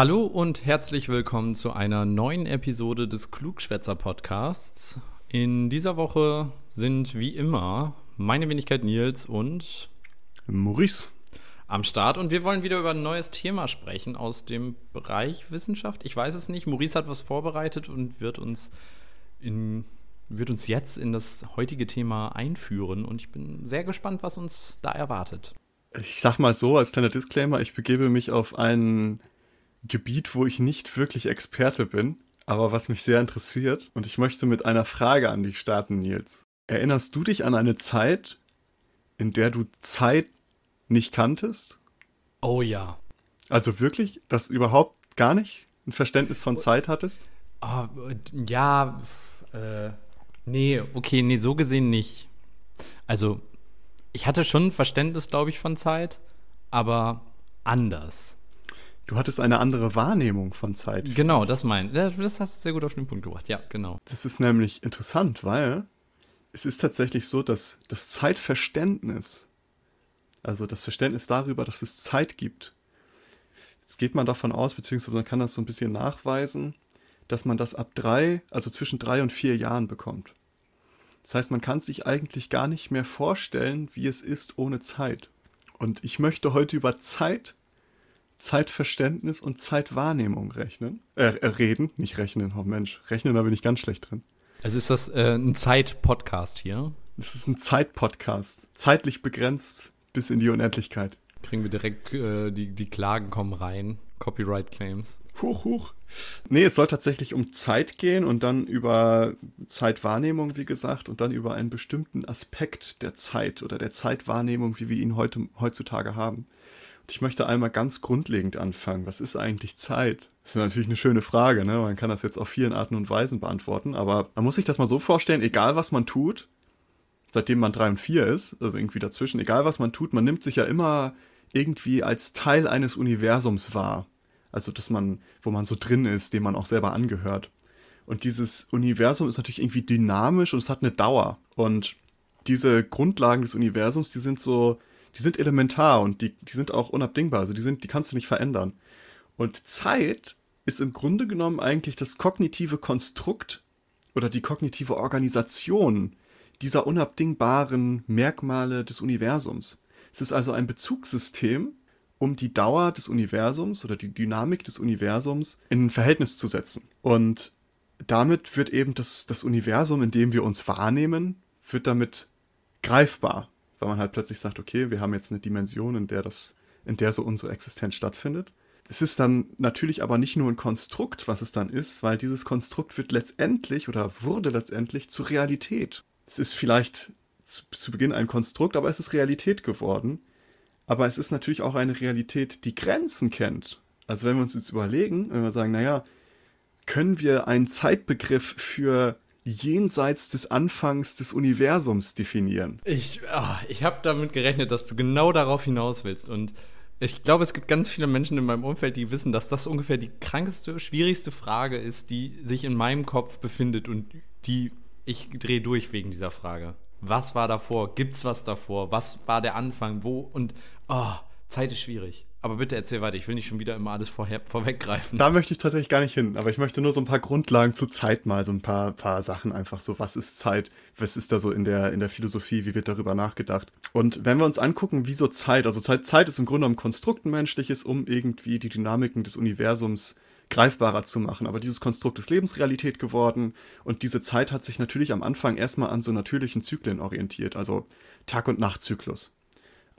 Hallo und herzlich willkommen zu einer neuen Episode des Klugschwätzer Podcasts. In dieser Woche sind wie immer meine Wenigkeit Nils und Maurice am Start und wir wollen wieder über ein neues Thema sprechen aus dem Bereich Wissenschaft. Ich weiß es nicht. Maurice hat was vorbereitet und wird uns in wird uns jetzt in das heutige Thema einführen und ich bin sehr gespannt, was uns da erwartet. Ich sag mal so als kleiner Disclaimer, ich begebe mich auf einen Gebiet, wo ich nicht wirklich Experte bin, aber was mich sehr interessiert. Und ich möchte mit einer Frage an dich starten, Nils. Erinnerst du dich an eine Zeit, in der du Zeit nicht kanntest? Oh ja. Also wirklich, dass du überhaupt gar nicht ein Verständnis von Zeit hattest? Oh, ja, äh, nee, okay, nee, so gesehen nicht. Also, ich hatte schon ein Verständnis, glaube ich, von Zeit, aber anders. Du hattest eine andere Wahrnehmung von Zeit. Genau, das mein. Das hast du sehr gut auf den Punkt gebracht. Ja, genau. Das ist nämlich interessant, weil es ist tatsächlich so, dass das Zeitverständnis, also das Verständnis darüber, dass es Zeit gibt, jetzt geht man davon aus, beziehungsweise man kann das so ein bisschen nachweisen, dass man das ab drei, also zwischen drei und vier Jahren bekommt. Das heißt, man kann sich eigentlich gar nicht mehr vorstellen, wie es ist ohne Zeit. Und ich möchte heute über Zeit Zeitverständnis und Zeitwahrnehmung rechnen. Äh, äh, reden, nicht rechnen. Oh Mensch, rechnen, da bin ich ganz schlecht drin. Also ist das äh, ein Zeit-Podcast hier? Das ist ein Zeit-Podcast. Zeitlich begrenzt bis in die Unendlichkeit. Kriegen wir direkt, äh, die, die Klagen kommen rein. Copyright-Claims. Huch, huch. Nee, es soll tatsächlich um Zeit gehen und dann über Zeitwahrnehmung, wie gesagt, und dann über einen bestimmten Aspekt der Zeit oder der Zeitwahrnehmung, wie wir ihn heute, heutzutage haben. Ich möchte einmal ganz grundlegend anfangen. Was ist eigentlich Zeit? Das ist natürlich eine schöne Frage, ne? Man kann das jetzt auf vielen Arten und Weisen beantworten, aber man muss sich das mal so vorstellen, egal was man tut, seitdem man drei und vier ist, also irgendwie dazwischen, egal was man tut, man nimmt sich ja immer irgendwie als Teil eines Universums wahr. Also, dass man, wo man so drin ist, dem man auch selber angehört. Und dieses Universum ist natürlich irgendwie dynamisch und es hat eine Dauer. Und diese Grundlagen des Universums, die sind so die sind elementar und die, die sind auch unabdingbar. Also die sind, die kannst du nicht verändern. Und Zeit ist im Grunde genommen eigentlich das kognitive Konstrukt oder die kognitive Organisation dieser unabdingbaren Merkmale des Universums. Es ist also ein Bezugssystem, um die Dauer des Universums oder die Dynamik des Universums in ein Verhältnis zu setzen. Und damit wird eben das, das Universum, in dem wir uns wahrnehmen, wird damit greifbar weil man halt plötzlich sagt, okay, wir haben jetzt eine Dimension, in der das, in der so unsere Existenz stattfindet. Es ist dann natürlich aber nicht nur ein Konstrukt, was es dann ist, weil dieses Konstrukt wird letztendlich oder wurde letztendlich zur Realität. Es ist vielleicht zu, zu Beginn ein Konstrukt, aber es ist Realität geworden. Aber es ist natürlich auch eine Realität, die Grenzen kennt. Also wenn wir uns jetzt überlegen, wenn wir sagen, naja, können wir einen Zeitbegriff für jenseits des Anfangs des Universums definieren. Ich, oh, ich habe damit gerechnet, dass du genau darauf hinaus willst. Und ich glaube, es gibt ganz viele Menschen in meinem Umfeld, die wissen, dass das ungefähr die krankeste, schwierigste Frage ist, die sich in meinem Kopf befindet und die ich drehe durch wegen dieser Frage. Was war davor? Gibt's was davor? Was war der Anfang? Wo? Und oh, Zeit ist schwierig. Aber bitte erzähl weiter, ich will nicht schon wieder immer alles vorher, vorweggreifen. Da möchte ich tatsächlich gar nicht hin, aber ich möchte nur so ein paar Grundlagen zu Zeit mal, so ein paar, paar Sachen einfach so, was ist Zeit, was ist da so in der, in der Philosophie, wie wird darüber nachgedacht. Und wenn wir uns angucken, wie so Zeit, also Zeit, Zeit ist im Grunde ein Konstrukt menschliches, um irgendwie die Dynamiken des Universums greifbarer zu machen. Aber dieses Konstrukt ist Lebensrealität geworden und diese Zeit hat sich natürlich am Anfang erstmal an so natürlichen Zyklen orientiert, also Tag- und Nachtzyklus.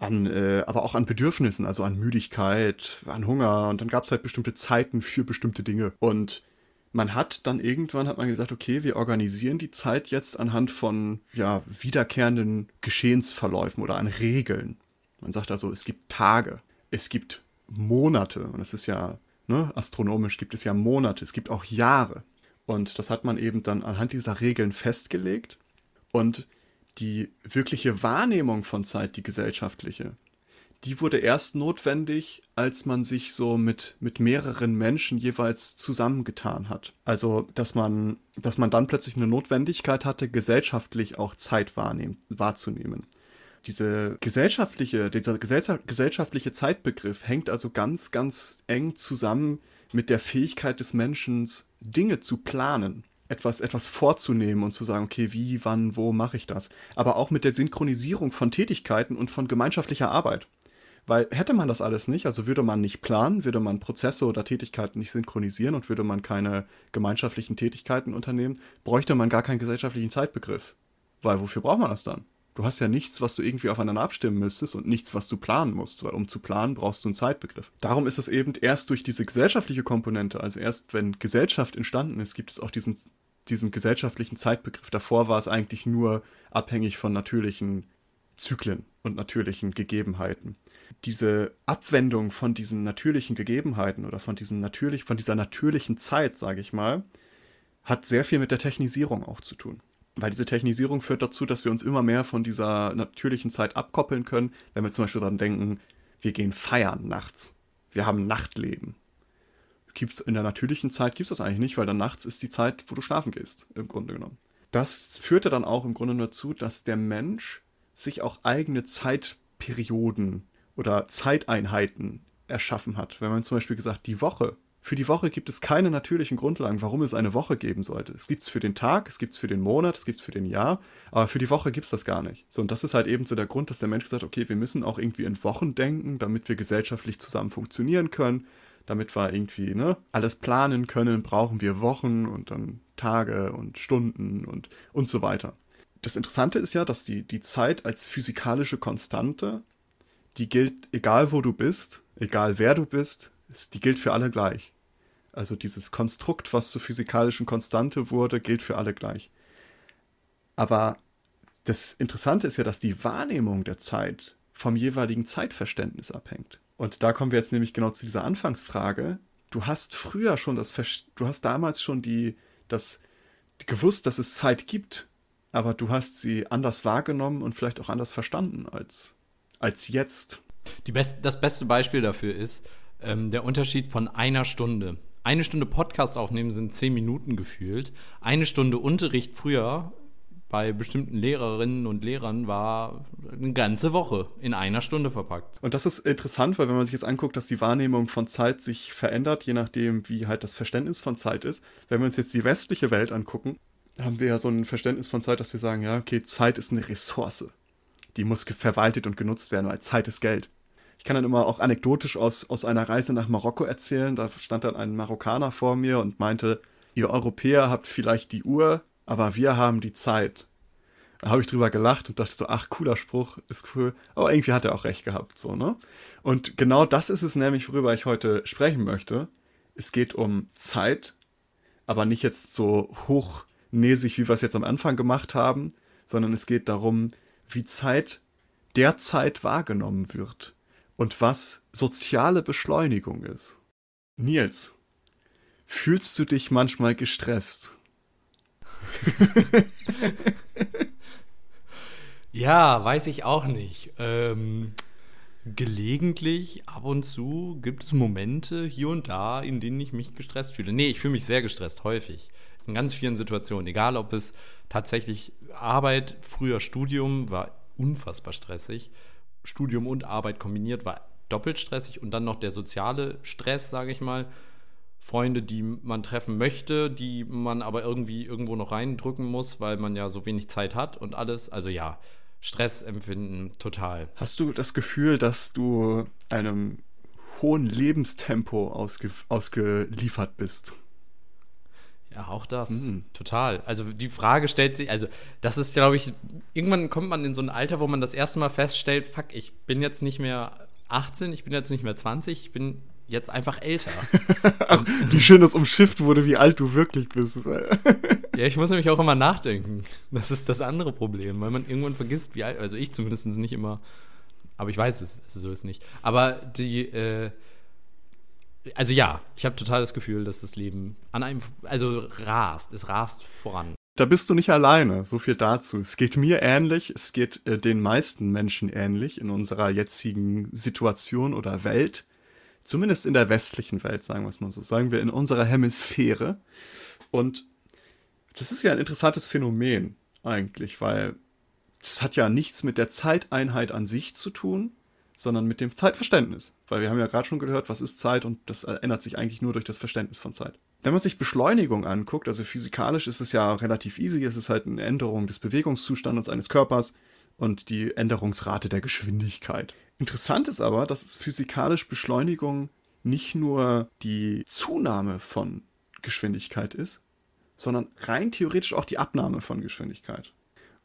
An, äh, aber auch an Bedürfnissen, also an Müdigkeit, an Hunger und dann gab es halt bestimmte Zeiten für bestimmte Dinge. Und man hat dann irgendwann hat man gesagt, okay, wir organisieren die Zeit jetzt anhand von ja, wiederkehrenden Geschehensverläufen oder an Regeln. Man sagt also, es gibt Tage, es gibt Monate und es ist ja ne, astronomisch gibt es ja Monate, es gibt auch Jahre. Und das hat man eben dann anhand dieser Regeln festgelegt. Und die wirkliche Wahrnehmung von Zeit, die gesellschaftliche, die wurde erst notwendig, als man sich so mit, mit mehreren Menschen jeweils zusammengetan hat. Also, dass man, dass man dann plötzlich eine Notwendigkeit hatte, gesellschaftlich auch Zeit wahrnehmen, wahrzunehmen. Diese gesellschaftliche, dieser gesellschaftliche Zeitbegriff hängt also ganz, ganz eng zusammen mit der Fähigkeit des Menschen, Dinge zu planen etwas, etwas vorzunehmen und zu sagen, okay, wie, wann, wo mache ich das? Aber auch mit der Synchronisierung von Tätigkeiten und von gemeinschaftlicher Arbeit. Weil hätte man das alles nicht, also würde man nicht planen, würde man Prozesse oder Tätigkeiten nicht synchronisieren und würde man keine gemeinschaftlichen Tätigkeiten unternehmen, bräuchte man gar keinen gesellschaftlichen Zeitbegriff. Weil wofür braucht man das dann? Du hast ja nichts, was du irgendwie aufeinander abstimmen müsstest und nichts, was du planen musst, weil um zu planen brauchst du einen Zeitbegriff. Darum ist es eben erst durch diese gesellschaftliche Komponente, also erst wenn Gesellschaft entstanden ist, gibt es auch diesen, diesen gesellschaftlichen Zeitbegriff. Davor war es eigentlich nur abhängig von natürlichen Zyklen und natürlichen Gegebenheiten. Diese Abwendung von diesen natürlichen Gegebenheiten oder von diesen natürlich, von dieser natürlichen Zeit, sage ich mal, hat sehr viel mit der Technisierung auch zu tun. Weil diese Technisierung führt dazu, dass wir uns immer mehr von dieser natürlichen Zeit abkoppeln können, wenn wir zum Beispiel daran denken, wir gehen feiern nachts. Wir haben Nachtleben. Gibt's in der natürlichen Zeit gibt es das eigentlich nicht, weil dann nachts ist die Zeit, wo du schlafen gehst, im Grunde genommen. Das führte dann auch im Grunde dazu, dass der Mensch sich auch eigene Zeitperioden oder Zeiteinheiten erschaffen hat. Wenn man zum Beispiel gesagt, die Woche für die Woche gibt es keine natürlichen Grundlagen, warum es eine Woche geben sollte. Es gibt es für den Tag, es gibt es für den Monat, es gibt es für den Jahr, aber für die Woche gibt es das gar nicht. So, und das ist halt eben so der Grund, dass der Mensch gesagt hat, okay, wir müssen auch irgendwie in Wochen denken, damit wir gesellschaftlich zusammen funktionieren können, damit wir irgendwie ne, alles planen können, brauchen wir Wochen und dann Tage und Stunden und, und so weiter. Das Interessante ist ja, dass die, die Zeit als physikalische Konstante, die gilt, egal wo du bist, egal wer du bist, die gilt für alle gleich. Also dieses Konstrukt, was zur physikalischen Konstante wurde, gilt für alle gleich. Aber das Interessante ist ja, dass die Wahrnehmung der Zeit vom jeweiligen Zeitverständnis abhängt. Und da kommen wir jetzt nämlich genau zu dieser Anfangsfrage. Du hast früher schon das, du hast damals schon die, das gewusst, dass es Zeit gibt, aber du hast sie anders wahrgenommen und vielleicht auch anders verstanden als, als jetzt. Best, das beste Beispiel dafür ist, ähm, der Unterschied von einer Stunde. Eine Stunde Podcast aufnehmen sind zehn Minuten gefühlt. Eine Stunde Unterricht früher bei bestimmten Lehrerinnen und Lehrern war eine ganze Woche in einer Stunde verpackt. Und das ist interessant, weil wenn man sich jetzt anguckt, dass die Wahrnehmung von Zeit sich verändert, je nachdem, wie halt das Verständnis von Zeit ist. Wenn wir uns jetzt die westliche Welt angucken, haben wir ja so ein Verständnis von Zeit, dass wir sagen, ja, okay, Zeit ist eine Ressource. Die muss verwaltet und genutzt werden, weil Zeit ist Geld. Ich kann dann immer auch anekdotisch aus, aus einer Reise nach Marokko erzählen. Da stand dann ein Marokkaner vor mir und meinte, ihr Europäer habt vielleicht die Uhr, aber wir haben die Zeit. Da habe ich drüber gelacht und dachte so, ach, cooler Spruch, ist cool. Aber irgendwie hat er auch recht gehabt, so, ne? Und genau das ist es nämlich, worüber ich heute sprechen möchte. Es geht um Zeit, aber nicht jetzt so hochnäsig, wie wir es jetzt am Anfang gemacht haben, sondern es geht darum, wie Zeit derzeit wahrgenommen wird und was soziale Beschleunigung ist. Nils, fühlst du dich manchmal gestresst? ja, weiß ich auch nicht. Ähm, gelegentlich, ab und zu, gibt es Momente hier und da, in denen ich mich gestresst fühle. Nee, ich fühle mich sehr gestresst, häufig. In ganz vielen Situationen. Egal, ob es tatsächlich Arbeit, früher Studium war unfassbar stressig Studium und Arbeit kombiniert war doppelt stressig und dann noch der soziale Stress, sage ich mal. Freunde, die man treffen möchte, die man aber irgendwie irgendwo noch reindrücken muss, weil man ja so wenig Zeit hat und alles. Also ja, Stress empfinden total. Hast du das Gefühl, dass du einem hohen Lebenstempo ausge ausgeliefert bist. Ja, auch das. Mhm. Total. Also die Frage stellt sich, also das ist, glaube ich, irgendwann kommt man in so ein Alter, wo man das erste Mal feststellt, fuck, ich bin jetzt nicht mehr 18, ich bin jetzt nicht mehr 20, ich bin jetzt einfach älter. Ach, wie schön das umschifft wurde, wie alt du wirklich bist. ja, ich muss nämlich auch immer nachdenken. Das ist das andere Problem, weil man irgendwann vergisst, wie alt, also ich zumindest nicht immer, aber ich weiß es, also so ist es nicht. Aber die, äh, also ja, ich habe total das Gefühl, dass das Leben an einem, also rast, es rast voran. Da bist du nicht alleine, so viel dazu. Es geht mir ähnlich, es geht äh, den meisten Menschen ähnlich in unserer jetzigen Situation oder Welt. Zumindest in der westlichen Welt, sagen wir es mal so. Sagen wir in unserer Hemisphäre. Und das ist ja ein interessantes Phänomen eigentlich, weil es hat ja nichts mit der Zeiteinheit an sich zu tun, sondern mit dem Zeitverständnis. Weil wir haben ja gerade schon gehört, was ist Zeit und das ändert sich eigentlich nur durch das Verständnis von Zeit. Wenn man sich Beschleunigung anguckt, also physikalisch ist es ja relativ easy, es ist halt eine Änderung des Bewegungszustandes eines Körpers und die Änderungsrate der Geschwindigkeit. Interessant ist aber, dass physikalisch Beschleunigung nicht nur die Zunahme von Geschwindigkeit ist, sondern rein theoretisch auch die Abnahme von Geschwindigkeit.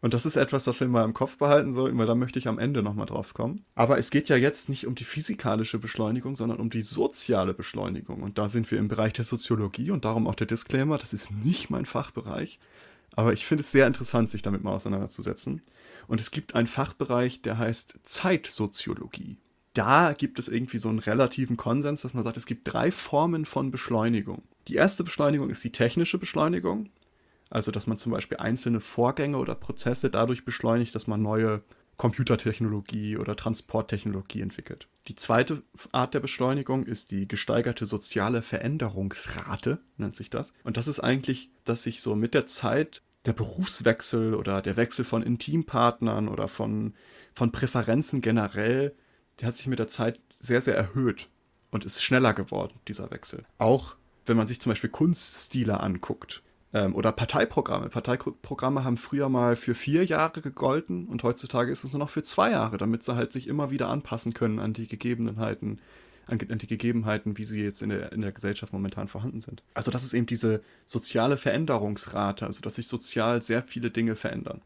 Und das ist etwas, was wir mal im Kopf behalten sollten, weil da möchte ich am Ende nochmal drauf kommen. Aber es geht ja jetzt nicht um die physikalische Beschleunigung, sondern um die soziale Beschleunigung. Und da sind wir im Bereich der Soziologie und darum auch der Disclaimer, das ist nicht mein Fachbereich. Aber ich finde es sehr interessant, sich damit mal auseinanderzusetzen. Und es gibt einen Fachbereich, der heißt Zeitsoziologie. Da gibt es irgendwie so einen relativen Konsens, dass man sagt, es gibt drei Formen von Beschleunigung. Die erste Beschleunigung ist die technische Beschleunigung. Also, dass man zum Beispiel einzelne Vorgänge oder Prozesse dadurch beschleunigt, dass man neue Computertechnologie oder Transporttechnologie entwickelt. Die zweite Art der Beschleunigung ist die gesteigerte soziale Veränderungsrate, nennt sich das. Und das ist eigentlich, dass sich so mit der Zeit der Berufswechsel oder der Wechsel von Intimpartnern oder von, von Präferenzen generell, der hat sich mit der Zeit sehr, sehr erhöht und ist schneller geworden, dieser Wechsel. Auch wenn man sich zum Beispiel Kunststile anguckt oder Parteiprogramme. Parteiprogramme haben früher mal für vier Jahre gegolten und heutzutage ist es nur noch für zwei Jahre, damit sie halt sich immer wieder anpassen können an die Gegebenheiten, an, an die Gegebenheiten, wie sie jetzt in der, in der Gesellschaft momentan vorhanden sind. Also das ist eben diese soziale Veränderungsrate, also dass sich sozial sehr viele Dinge verändern.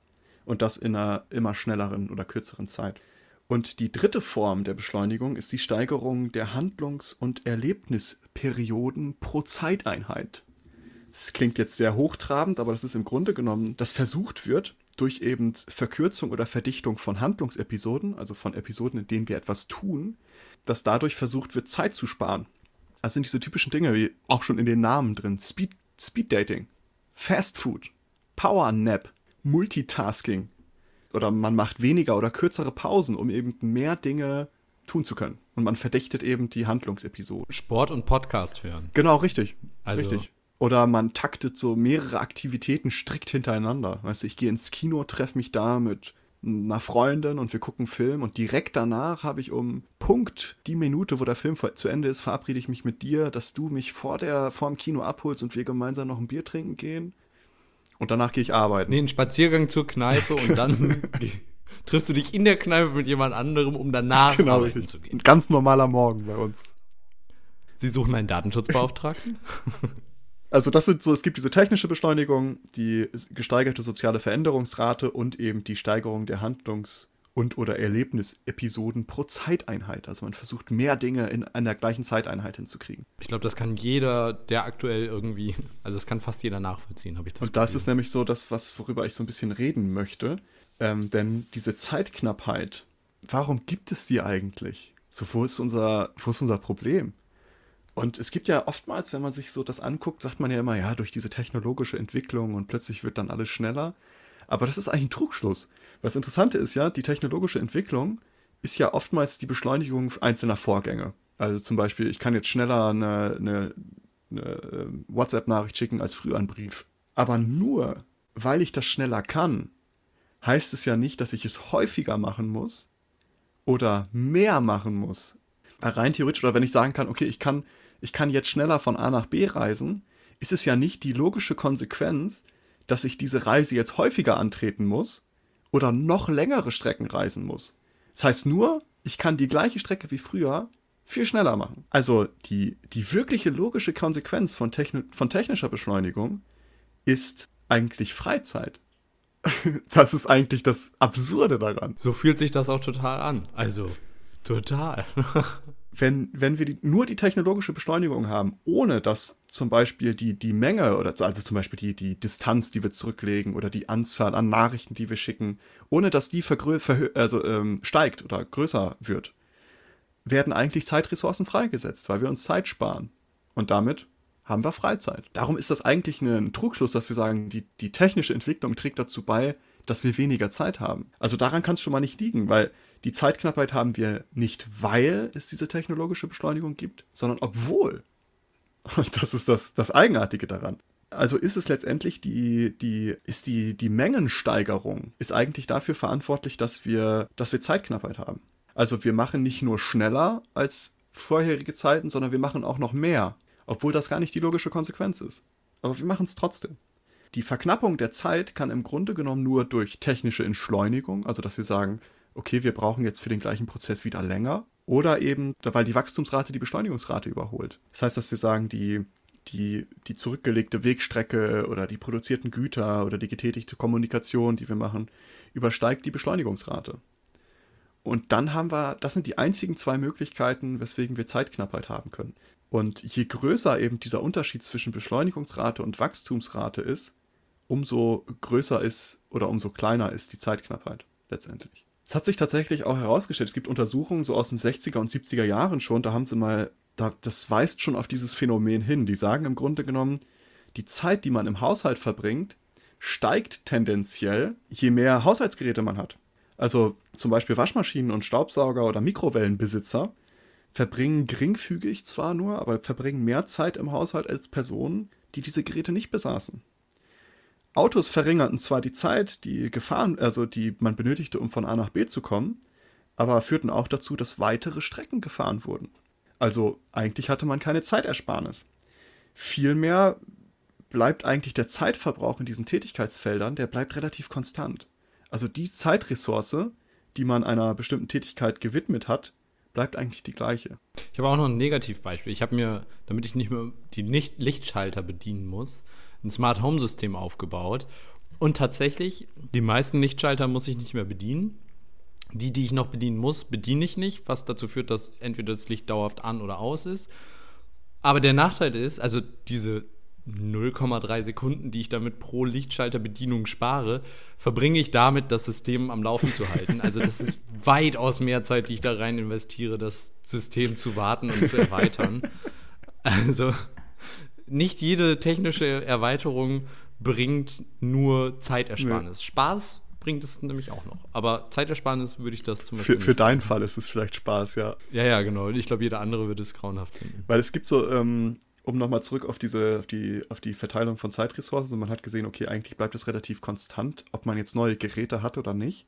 Und das in einer immer schnelleren oder kürzeren Zeit. Und die dritte Form der Beschleunigung ist die Steigerung der Handlungs- und Erlebnisperioden pro Zeiteinheit. Das klingt jetzt sehr hochtrabend, aber das ist im Grunde genommen, dass versucht wird, durch eben Verkürzung oder Verdichtung von Handlungsepisoden, also von Episoden, in denen wir etwas tun, dass dadurch versucht wird, Zeit zu sparen. Das sind diese typischen Dinge, wie auch schon in den Namen drin. Speed, Speed Dating, Fast Food, Power Nap, Multitasking. Oder man macht weniger oder kürzere Pausen, um eben mehr Dinge tun zu können. Und man verdichtet eben die Handlungsepisoden. Sport und Podcast hören. Genau, richtig. Also, richtig. Oder man taktet so mehrere Aktivitäten strikt hintereinander. Weißt du, ich gehe ins Kino, treffe mich da mit einer Freundin und wir gucken Film und direkt danach habe ich um Punkt die Minute, wo der Film zu Ende ist, verabrede ich mich mit dir, dass du mich vor der vor dem Kino abholst und wir gemeinsam noch ein Bier trinken gehen. Und danach gehe ich arbeiten. Nee, einen Spaziergang zur Kneipe und dann triffst du dich in der Kneipe mit jemand anderem, um danach genau, arbeiten zu gehen. Ein ganz normaler Morgen bei uns. Sie suchen einen Datenschutzbeauftragten? Also das sind so, es gibt diese technische Beschleunigung, die gesteigerte soziale Veränderungsrate und eben die Steigerung der Handlungs- und oder Erlebnisepisoden pro Zeiteinheit. Also man versucht mehr Dinge in einer gleichen Zeiteinheit hinzukriegen. Ich glaube, das kann jeder, der aktuell irgendwie, also das kann fast jeder nachvollziehen, habe ich das Und das ist nämlich so das, was, worüber ich so ein bisschen reden möchte. Ähm, denn diese Zeitknappheit, warum gibt es die eigentlich? So, wo ist unser, wo ist unser Problem? Und es gibt ja oftmals, wenn man sich so das anguckt, sagt man ja immer, ja, durch diese technologische Entwicklung und plötzlich wird dann alles schneller. Aber das ist eigentlich ein Trugschluss. Was Interessante ist ja, die technologische Entwicklung ist ja oftmals die Beschleunigung einzelner Vorgänge. Also zum Beispiel, ich kann jetzt schneller eine, eine, eine äh, WhatsApp-Nachricht schicken als früher einen Brief. Aber nur, weil ich das schneller kann, heißt es ja nicht, dass ich es häufiger machen muss oder mehr machen muss. Rein theoretisch, oder wenn ich sagen kann, okay, ich kann ich kann jetzt schneller von A nach B reisen, ist es ja nicht die logische Konsequenz, dass ich diese Reise jetzt häufiger antreten muss oder noch längere Strecken reisen muss. Das heißt nur, ich kann die gleiche Strecke wie früher viel schneller machen. Also die, die wirkliche logische Konsequenz von, Techni von technischer Beschleunigung ist eigentlich Freizeit. Das ist eigentlich das Absurde daran. So fühlt sich das auch total an. Also, total. wenn, wenn wir die, nur die technologische Beschleunigung haben, ohne dass zum Beispiel die, die Menge oder also zum Beispiel die, die Distanz, die wir zurücklegen oder die Anzahl an Nachrichten, die wir schicken, ohne dass die also, ähm, steigt oder größer wird, werden eigentlich Zeitressourcen freigesetzt, weil wir uns Zeit sparen. Und damit haben wir Freizeit. Darum ist das eigentlich ein Trugschluss, dass wir sagen, die, die technische Entwicklung trägt dazu bei, dass wir weniger Zeit haben. Also daran kann es schon mal nicht liegen, weil die Zeitknappheit haben wir nicht, weil es diese technologische Beschleunigung gibt, sondern obwohl. Und das ist das, das Eigenartige daran. Also ist es letztendlich die, die, ist die, die Mengensteigerung ist eigentlich dafür verantwortlich, dass wir, dass wir Zeitknappheit haben. Also wir machen nicht nur schneller als vorherige Zeiten, sondern wir machen auch noch mehr. Obwohl das gar nicht die logische Konsequenz ist. Aber wir machen es trotzdem. Die Verknappung der Zeit kann im Grunde genommen nur durch technische Entschleunigung, also dass wir sagen, okay, wir brauchen jetzt für den gleichen Prozess wieder länger, oder eben, weil die Wachstumsrate die Beschleunigungsrate überholt. Das heißt, dass wir sagen, die, die, die zurückgelegte Wegstrecke oder die produzierten Güter oder die getätigte Kommunikation, die wir machen, übersteigt die Beschleunigungsrate. Und dann haben wir, das sind die einzigen zwei Möglichkeiten, weswegen wir Zeitknappheit haben können. Und je größer eben dieser Unterschied zwischen Beschleunigungsrate und Wachstumsrate ist, umso größer ist oder umso kleiner ist die Zeitknappheit letztendlich. Es hat sich tatsächlich auch herausgestellt, es gibt Untersuchungen so aus den 60er und 70er Jahren schon, da haben sie mal, da, das weist schon auf dieses Phänomen hin. Die sagen im Grunde genommen, die Zeit, die man im Haushalt verbringt, steigt tendenziell, je mehr Haushaltsgeräte man hat. Also zum Beispiel Waschmaschinen und Staubsauger oder Mikrowellenbesitzer verbringen geringfügig zwar nur, aber verbringen mehr Zeit im Haushalt als Personen, die diese Geräte nicht besaßen. Autos verringerten zwar die Zeit, die gefahren, also die man benötigte, um von A nach B zu kommen, aber führten auch dazu, dass weitere Strecken gefahren wurden. Also eigentlich hatte man keine Zeitersparnis. Vielmehr bleibt eigentlich der Zeitverbrauch in diesen Tätigkeitsfeldern, der bleibt relativ konstant. Also die Zeitressource, die man einer bestimmten Tätigkeit gewidmet hat, bleibt eigentlich die gleiche. Ich habe auch noch ein Negativbeispiel. Ich habe mir, damit ich nicht mehr die Lichtschalter bedienen muss, ein Smart Home System aufgebaut. Und tatsächlich, die meisten Lichtschalter muss ich nicht mehr bedienen. Die, die ich noch bedienen muss, bediene ich nicht, was dazu führt, dass entweder das Licht dauerhaft an oder aus ist. Aber der Nachteil ist, also diese 0,3 Sekunden, die ich damit pro Lichtschalterbedienung spare, verbringe ich damit, das System am Laufen zu halten. Also das ist weitaus mehr Zeit, die ich da rein investiere, das System zu warten und zu erweitern. Also nicht jede technische Erweiterung bringt nur Zeitersparnis. Nee. Spaß bringt es nämlich auch noch. Aber Zeitersparnis würde ich das zum Beispiel. Für, für deinen Fall ist es vielleicht Spaß, ja. Ja, ja, genau. Ich glaube, jeder andere würde es grauenhaft finden. Weil es gibt so, ähm, um nochmal zurück auf diese, auf die, auf die Verteilung von Zeitressourcen, man hat gesehen, okay, eigentlich bleibt es relativ konstant, ob man jetzt neue Geräte hat oder nicht.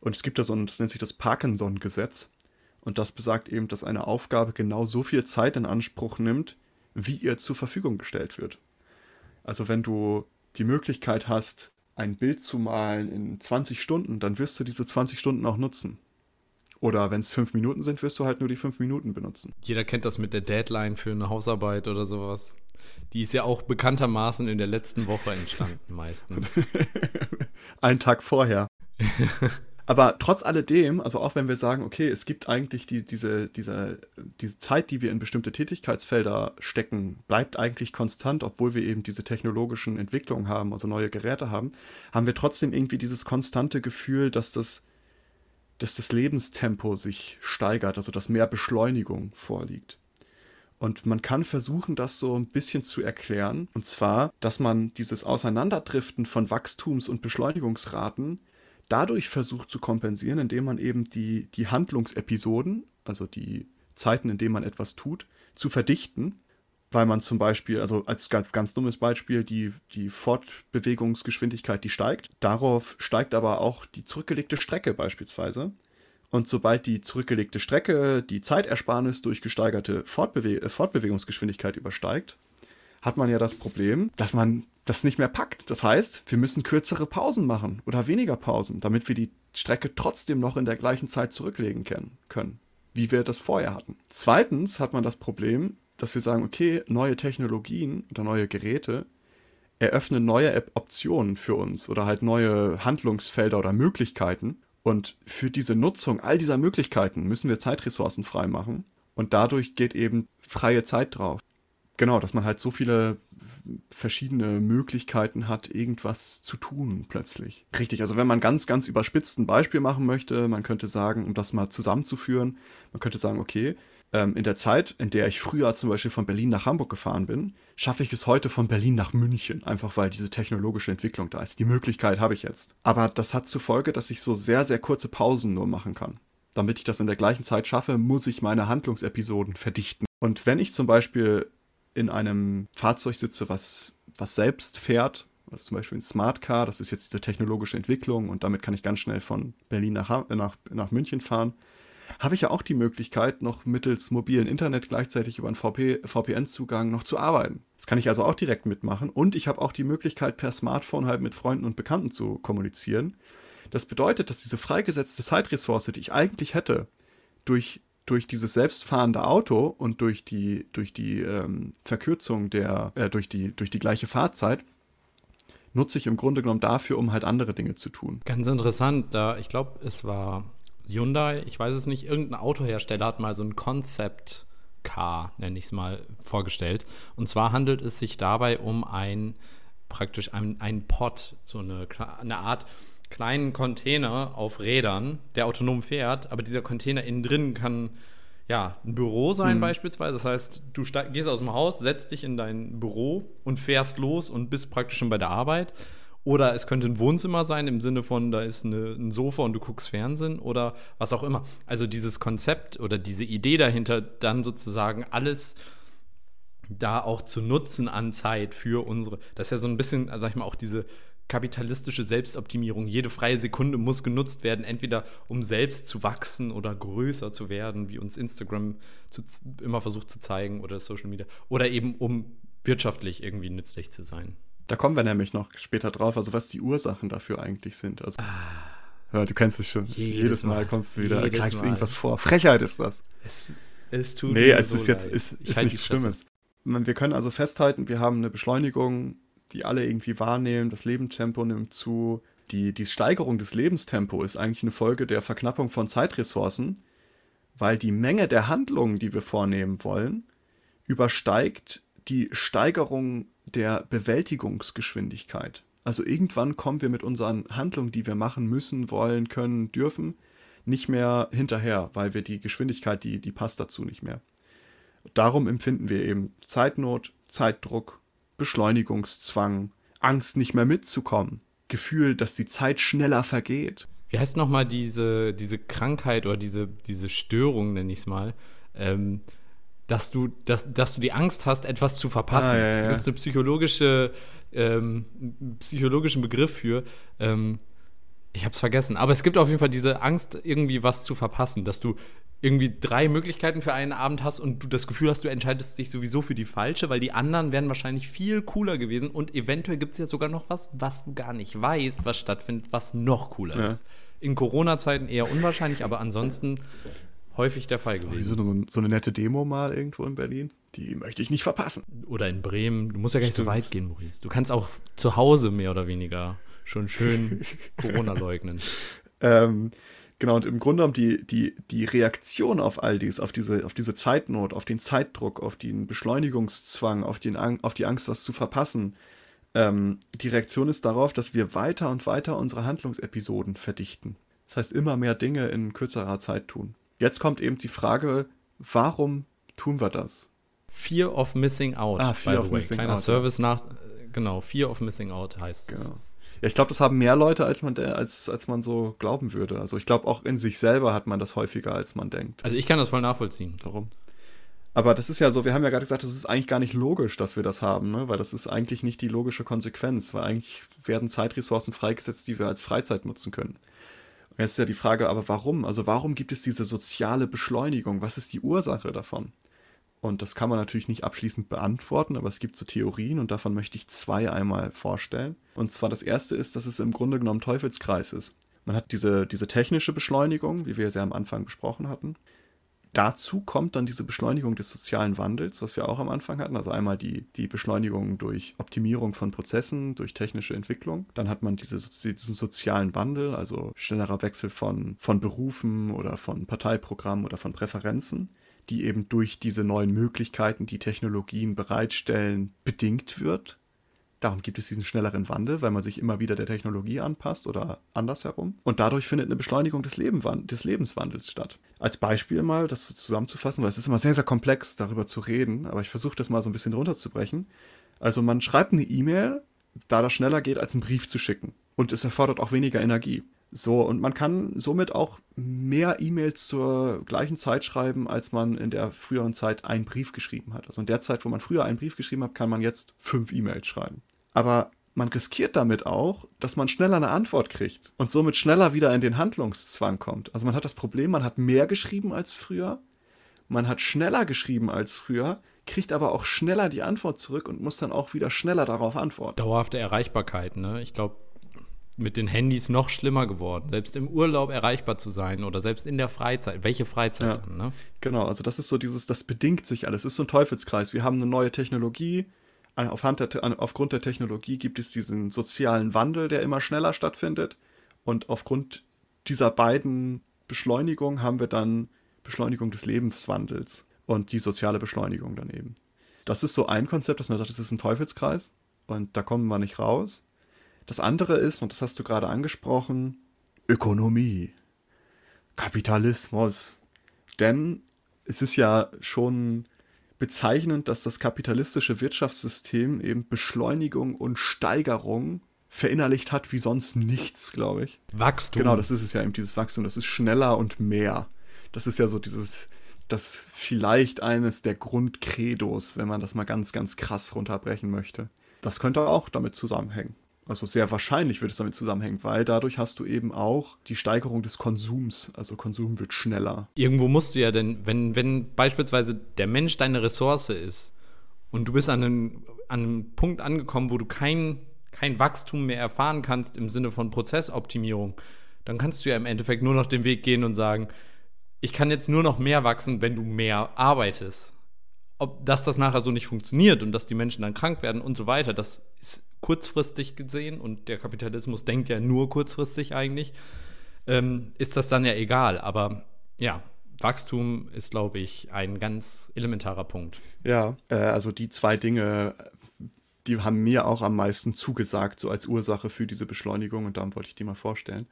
Und es gibt da so ein, das nennt sich das Parkinson-Gesetz. Und das besagt eben, dass eine Aufgabe genau so viel Zeit in Anspruch nimmt, wie ihr zur Verfügung gestellt wird. Also wenn du die Möglichkeit hast, ein Bild zu malen in 20 Stunden, dann wirst du diese 20 Stunden auch nutzen. Oder wenn es fünf Minuten sind, wirst du halt nur die fünf Minuten benutzen. Jeder kennt das mit der Deadline für eine Hausarbeit oder sowas. Die ist ja auch bekanntermaßen in der letzten Woche entstanden, meistens. Ein Tag vorher. Aber trotz alledem, also auch wenn wir sagen, okay, es gibt eigentlich die, diese, diese, diese Zeit, die wir in bestimmte Tätigkeitsfelder stecken, bleibt eigentlich konstant, obwohl wir eben diese technologischen Entwicklungen haben, also neue Geräte haben, haben wir trotzdem irgendwie dieses konstante Gefühl, dass das, dass das Lebenstempo sich steigert, also dass mehr Beschleunigung vorliegt. Und man kann versuchen, das so ein bisschen zu erklären. Und zwar, dass man dieses Auseinanderdriften von Wachstums- und Beschleunigungsraten dadurch versucht zu kompensieren, indem man eben die, die Handlungsepisoden, also die Zeiten, in denen man etwas tut, zu verdichten, weil man zum Beispiel, also als ganz, ganz dummes Beispiel, die, die Fortbewegungsgeschwindigkeit, die steigt. Darauf steigt aber auch die zurückgelegte Strecke beispielsweise. Und sobald die zurückgelegte Strecke die Zeitersparnis durch gesteigerte Fortbewe Fortbewegungsgeschwindigkeit übersteigt, hat man ja das Problem, dass man das nicht mehr packt. Das heißt, wir müssen kürzere Pausen machen oder weniger Pausen, damit wir die Strecke trotzdem noch in der gleichen Zeit zurücklegen können. wie wir das vorher hatten. Zweitens hat man das Problem, dass wir sagen, okay, neue Technologien oder neue Geräte eröffnen neue Optionen für uns oder halt neue Handlungsfelder oder Möglichkeiten. Und für diese Nutzung all dieser Möglichkeiten müssen wir Zeitressourcen freimachen. Und dadurch geht eben freie Zeit drauf. Genau, dass man halt so viele verschiedene Möglichkeiten hat, irgendwas zu tun plötzlich. Richtig, also wenn man ganz, ganz überspitzt ein Beispiel machen möchte, man könnte sagen, um das mal zusammenzuführen, man könnte sagen, okay, ähm, in der Zeit, in der ich früher zum Beispiel von Berlin nach Hamburg gefahren bin, schaffe ich es heute von Berlin nach München, einfach weil diese technologische Entwicklung da ist. Die Möglichkeit habe ich jetzt. Aber das hat zur Folge, dass ich so sehr, sehr kurze Pausen nur machen kann. Damit ich das in der gleichen Zeit schaffe, muss ich meine Handlungsepisoden verdichten. Und wenn ich zum Beispiel in einem Fahrzeug sitze, was, was selbst fährt, also zum Beispiel ein Smart Car, das ist jetzt diese technologische Entwicklung und damit kann ich ganz schnell von Berlin nach, nach, nach München fahren, habe ich ja auch die Möglichkeit, noch mittels mobilen Internet gleichzeitig über einen VPN-Zugang noch zu arbeiten. Das kann ich also auch direkt mitmachen und ich habe auch die Möglichkeit, per Smartphone halt mit Freunden und Bekannten zu kommunizieren. Das bedeutet, dass diese freigesetzte Zeitressource, die ich eigentlich hätte, durch durch dieses selbstfahrende Auto und durch die, durch die ähm, Verkürzung der, äh, durch die, durch die gleiche Fahrzeit, nutze ich im Grunde genommen dafür, um halt andere Dinge zu tun. Ganz interessant, da ich glaube, es war Hyundai, ich weiß es nicht, irgendein Autohersteller hat mal so ein Concept Car, nenne ich es mal, vorgestellt. Und zwar handelt es sich dabei um ein praktisch ein, ein Pod, so eine, eine Art kleinen Container auf Rädern, der autonom fährt, aber dieser Container innen drin kann ja ein Büro sein mhm. beispielsweise. Das heißt, du gehst aus dem Haus, setzt dich in dein Büro und fährst los und bist praktisch schon bei der Arbeit. Oder es könnte ein Wohnzimmer sein im Sinne von, da ist eine, ein Sofa und du guckst Fernsehen oder was auch immer. Also dieses Konzept oder diese Idee dahinter, dann sozusagen alles da auch zu nutzen an Zeit für unsere, das ist ja so ein bisschen, sag ich mal, auch diese kapitalistische Selbstoptimierung. Jede freie Sekunde muss genutzt werden, entweder um selbst zu wachsen oder größer zu werden, wie uns Instagram zu, immer versucht zu zeigen oder Social Media, oder eben um wirtschaftlich irgendwie nützlich zu sein. Da kommen wir nämlich noch später drauf, also was die Ursachen dafür eigentlich sind. Also, ah, ja, du kennst es schon. Jedes, jedes Mal, Mal, kommst du wieder, greifst Mal. irgendwas vor. Frechheit ist das. Es, es tut nee, mir es so ist jetzt ist, ist nichts Schlimmes. Wir können also festhalten, wir haben eine Beschleunigung die alle irgendwie wahrnehmen. Das Lebenstempo nimmt zu. Die, die Steigerung des Lebenstempos ist eigentlich eine Folge der Verknappung von Zeitressourcen, weil die Menge der Handlungen, die wir vornehmen wollen, übersteigt die Steigerung der Bewältigungsgeschwindigkeit. Also irgendwann kommen wir mit unseren Handlungen, die wir machen müssen, wollen, können, dürfen, nicht mehr hinterher, weil wir die Geschwindigkeit, die, die passt dazu nicht mehr. Darum empfinden wir eben Zeitnot, Zeitdruck Beschleunigungszwang, Angst nicht mehr mitzukommen, Gefühl, dass die Zeit schneller vergeht. Wie heißt nochmal diese, diese Krankheit oder diese, diese Störung, nenne ich es mal, ähm, dass, du, dass, dass du die Angst hast, etwas zu verpassen. Ah, ja, ja. Da gibt eine psychologische, ähm, psychologischen Begriff für. Ähm, ich habe es vergessen, aber es gibt auf jeden Fall diese Angst, irgendwie was zu verpassen, dass du irgendwie drei Möglichkeiten für einen Abend hast und du das Gefühl hast, du entscheidest dich sowieso für die falsche, weil die anderen wären wahrscheinlich viel cooler gewesen und eventuell gibt es ja sogar noch was, was du gar nicht weißt, was stattfindet, was noch cooler ja. ist. In Corona-Zeiten eher unwahrscheinlich, aber ansonsten häufig der Fall gewesen. So, so, eine nette Demo mal irgendwo in Berlin, die möchte ich nicht verpassen. Oder in Bremen, du musst ja gar nicht Stimmt. so weit gehen, Maurice. Du kannst auch zu Hause mehr oder weniger schon schön Corona leugnen. ähm, Genau, und im Grunde genommen die, die, die Reaktion auf all dies, auf diese, auf diese Zeitnot, auf den Zeitdruck, auf den Beschleunigungszwang, auf, den, auf die Angst, was zu verpassen, ähm, die Reaktion ist darauf, dass wir weiter und weiter unsere Handlungsepisoden verdichten. Das heißt, immer mehr Dinge in kürzerer Zeit tun. Jetzt kommt eben die Frage, warum tun wir das? Fear of Missing Out. Ah, Fear of Missing Kleiner Out. Service nach, genau, Fear of Missing Out heißt es. Ja, ich glaube, das haben mehr Leute, als man, als, als man so glauben würde. Also ich glaube, auch in sich selber hat man das häufiger, als man denkt. Also ich kann das voll nachvollziehen. Warum? Aber das ist ja so, wir haben ja gerade gesagt, das ist eigentlich gar nicht logisch, dass wir das haben, ne? weil das ist eigentlich nicht die logische Konsequenz, weil eigentlich werden Zeitressourcen freigesetzt, die wir als Freizeit nutzen können. Und jetzt ist ja die Frage, aber warum? Also warum gibt es diese soziale Beschleunigung? Was ist die Ursache davon? Und das kann man natürlich nicht abschließend beantworten, aber es gibt so Theorien und davon möchte ich zwei einmal vorstellen. Und zwar das erste ist, dass es im Grunde genommen Teufelskreis ist. Man hat diese, diese technische Beschleunigung, wie wir sie am Anfang besprochen hatten. Dazu kommt dann diese Beschleunigung des sozialen Wandels, was wir auch am Anfang hatten. Also einmal die, die Beschleunigung durch Optimierung von Prozessen, durch technische Entwicklung. Dann hat man diese, diesen sozialen Wandel, also schnellerer Wechsel von, von Berufen oder von Parteiprogrammen oder von Präferenzen, die eben durch diese neuen Möglichkeiten, die Technologien bereitstellen, bedingt wird. Darum gibt es diesen schnelleren Wandel, weil man sich immer wieder der Technologie anpasst oder andersherum. Und dadurch findet eine Beschleunigung des, des Lebenswandels statt. Als Beispiel mal, das zusammenzufassen, weil es ist immer sehr, sehr komplex, darüber zu reden, aber ich versuche das mal so ein bisschen runterzubrechen. Also man schreibt eine E-Mail, da das schneller geht, als einen Brief zu schicken. Und es erfordert auch weniger Energie. So, und man kann somit auch mehr E-Mails zur gleichen Zeit schreiben, als man in der früheren Zeit einen Brief geschrieben hat. Also in der Zeit, wo man früher einen Brief geschrieben hat, kann man jetzt fünf E-Mails schreiben. Aber man riskiert damit auch, dass man schneller eine Antwort kriegt und somit schneller wieder in den Handlungszwang kommt. Also man hat das Problem, man hat mehr geschrieben als früher, man hat schneller geschrieben als früher, kriegt aber auch schneller die Antwort zurück und muss dann auch wieder schneller darauf antworten. Dauerhafte Erreichbarkeit, ne? Ich glaube, mit den Handys noch schlimmer geworden, selbst im Urlaub erreichbar zu sein oder selbst in der Freizeit. Welche Freizeit ja, dann, ne? Genau, also das ist so dieses, das bedingt sich alles. Es ist so ein Teufelskreis. Wir haben eine neue Technologie. Aufhand der, aufgrund der Technologie gibt es diesen sozialen Wandel, der immer schneller stattfindet. Und aufgrund dieser beiden Beschleunigungen haben wir dann Beschleunigung des Lebenswandels und die soziale Beschleunigung daneben. Das ist so ein Konzept, dass man sagt, das ist ein Teufelskreis und da kommen wir nicht raus. Das andere ist, und das hast du gerade angesprochen, Ökonomie, Kapitalismus. Denn es ist ja schon bezeichnend, dass das kapitalistische Wirtschaftssystem eben Beschleunigung und Steigerung verinnerlicht hat wie sonst nichts, glaube ich. Wachstum. Genau, das ist es ja eben, dieses Wachstum. Das ist schneller und mehr. Das ist ja so dieses, das vielleicht eines der Grundcredos, wenn man das mal ganz, ganz krass runterbrechen möchte. Das könnte auch damit zusammenhängen. Also sehr wahrscheinlich wird es damit zusammenhängen, weil dadurch hast du eben auch die Steigerung des Konsums. Also Konsum wird schneller. Irgendwo musst du ja denn, wenn, wenn beispielsweise der Mensch deine Ressource ist und du bist an einem, an einem Punkt angekommen, wo du kein, kein Wachstum mehr erfahren kannst im Sinne von Prozessoptimierung, dann kannst du ja im Endeffekt nur noch den Weg gehen und sagen, ich kann jetzt nur noch mehr wachsen, wenn du mehr arbeitest. Ob dass das nachher so nicht funktioniert und dass die Menschen dann krank werden und so weiter, das ist kurzfristig gesehen und der Kapitalismus denkt ja nur kurzfristig eigentlich, ähm, ist das dann ja egal. Aber ja, Wachstum ist, glaube ich, ein ganz elementarer Punkt. Ja, äh, also die zwei Dinge, die haben mir auch am meisten zugesagt, so als Ursache für diese Beschleunigung und darum wollte ich die mal vorstellen.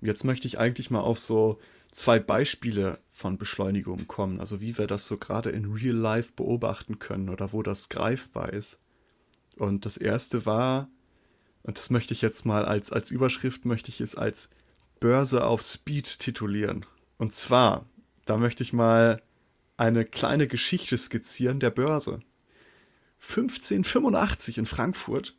Jetzt möchte ich eigentlich mal auf so zwei Beispiele von Beschleunigung kommen, also wie wir das so gerade in Real Life beobachten können oder wo das greifbar ist. Und das erste war, und das möchte ich jetzt mal als, als Überschrift, möchte ich es als Börse auf Speed titulieren. Und zwar, da möchte ich mal eine kleine Geschichte skizzieren der Börse. 1585 in Frankfurt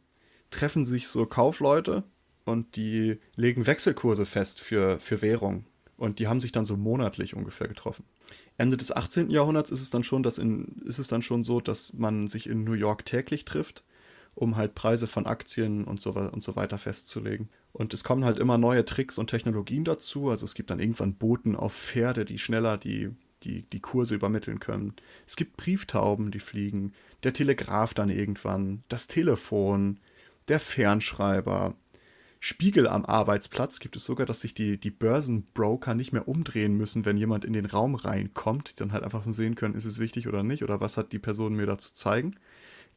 treffen sich so Kaufleute und die legen Wechselkurse fest für, für Währung. Und die haben sich dann so monatlich ungefähr getroffen. Ende des 18. Jahrhunderts ist es dann schon, dass in, ist es dann schon so, dass man sich in New York täglich trifft um halt Preise von Aktien und so, und so weiter festzulegen. Und es kommen halt immer neue Tricks und Technologien dazu. Also es gibt dann irgendwann Booten auf Pferde, die schneller die, die, die Kurse übermitteln können. Es gibt Brieftauben, die fliegen. Der Telegraph dann irgendwann. Das Telefon. Der Fernschreiber. Spiegel am Arbeitsplatz gibt es sogar, dass sich die, die Börsenbroker nicht mehr umdrehen müssen, wenn jemand in den Raum reinkommt, die dann halt einfach sehen können, ist es wichtig oder nicht oder was hat die Person mir dazu zeigen.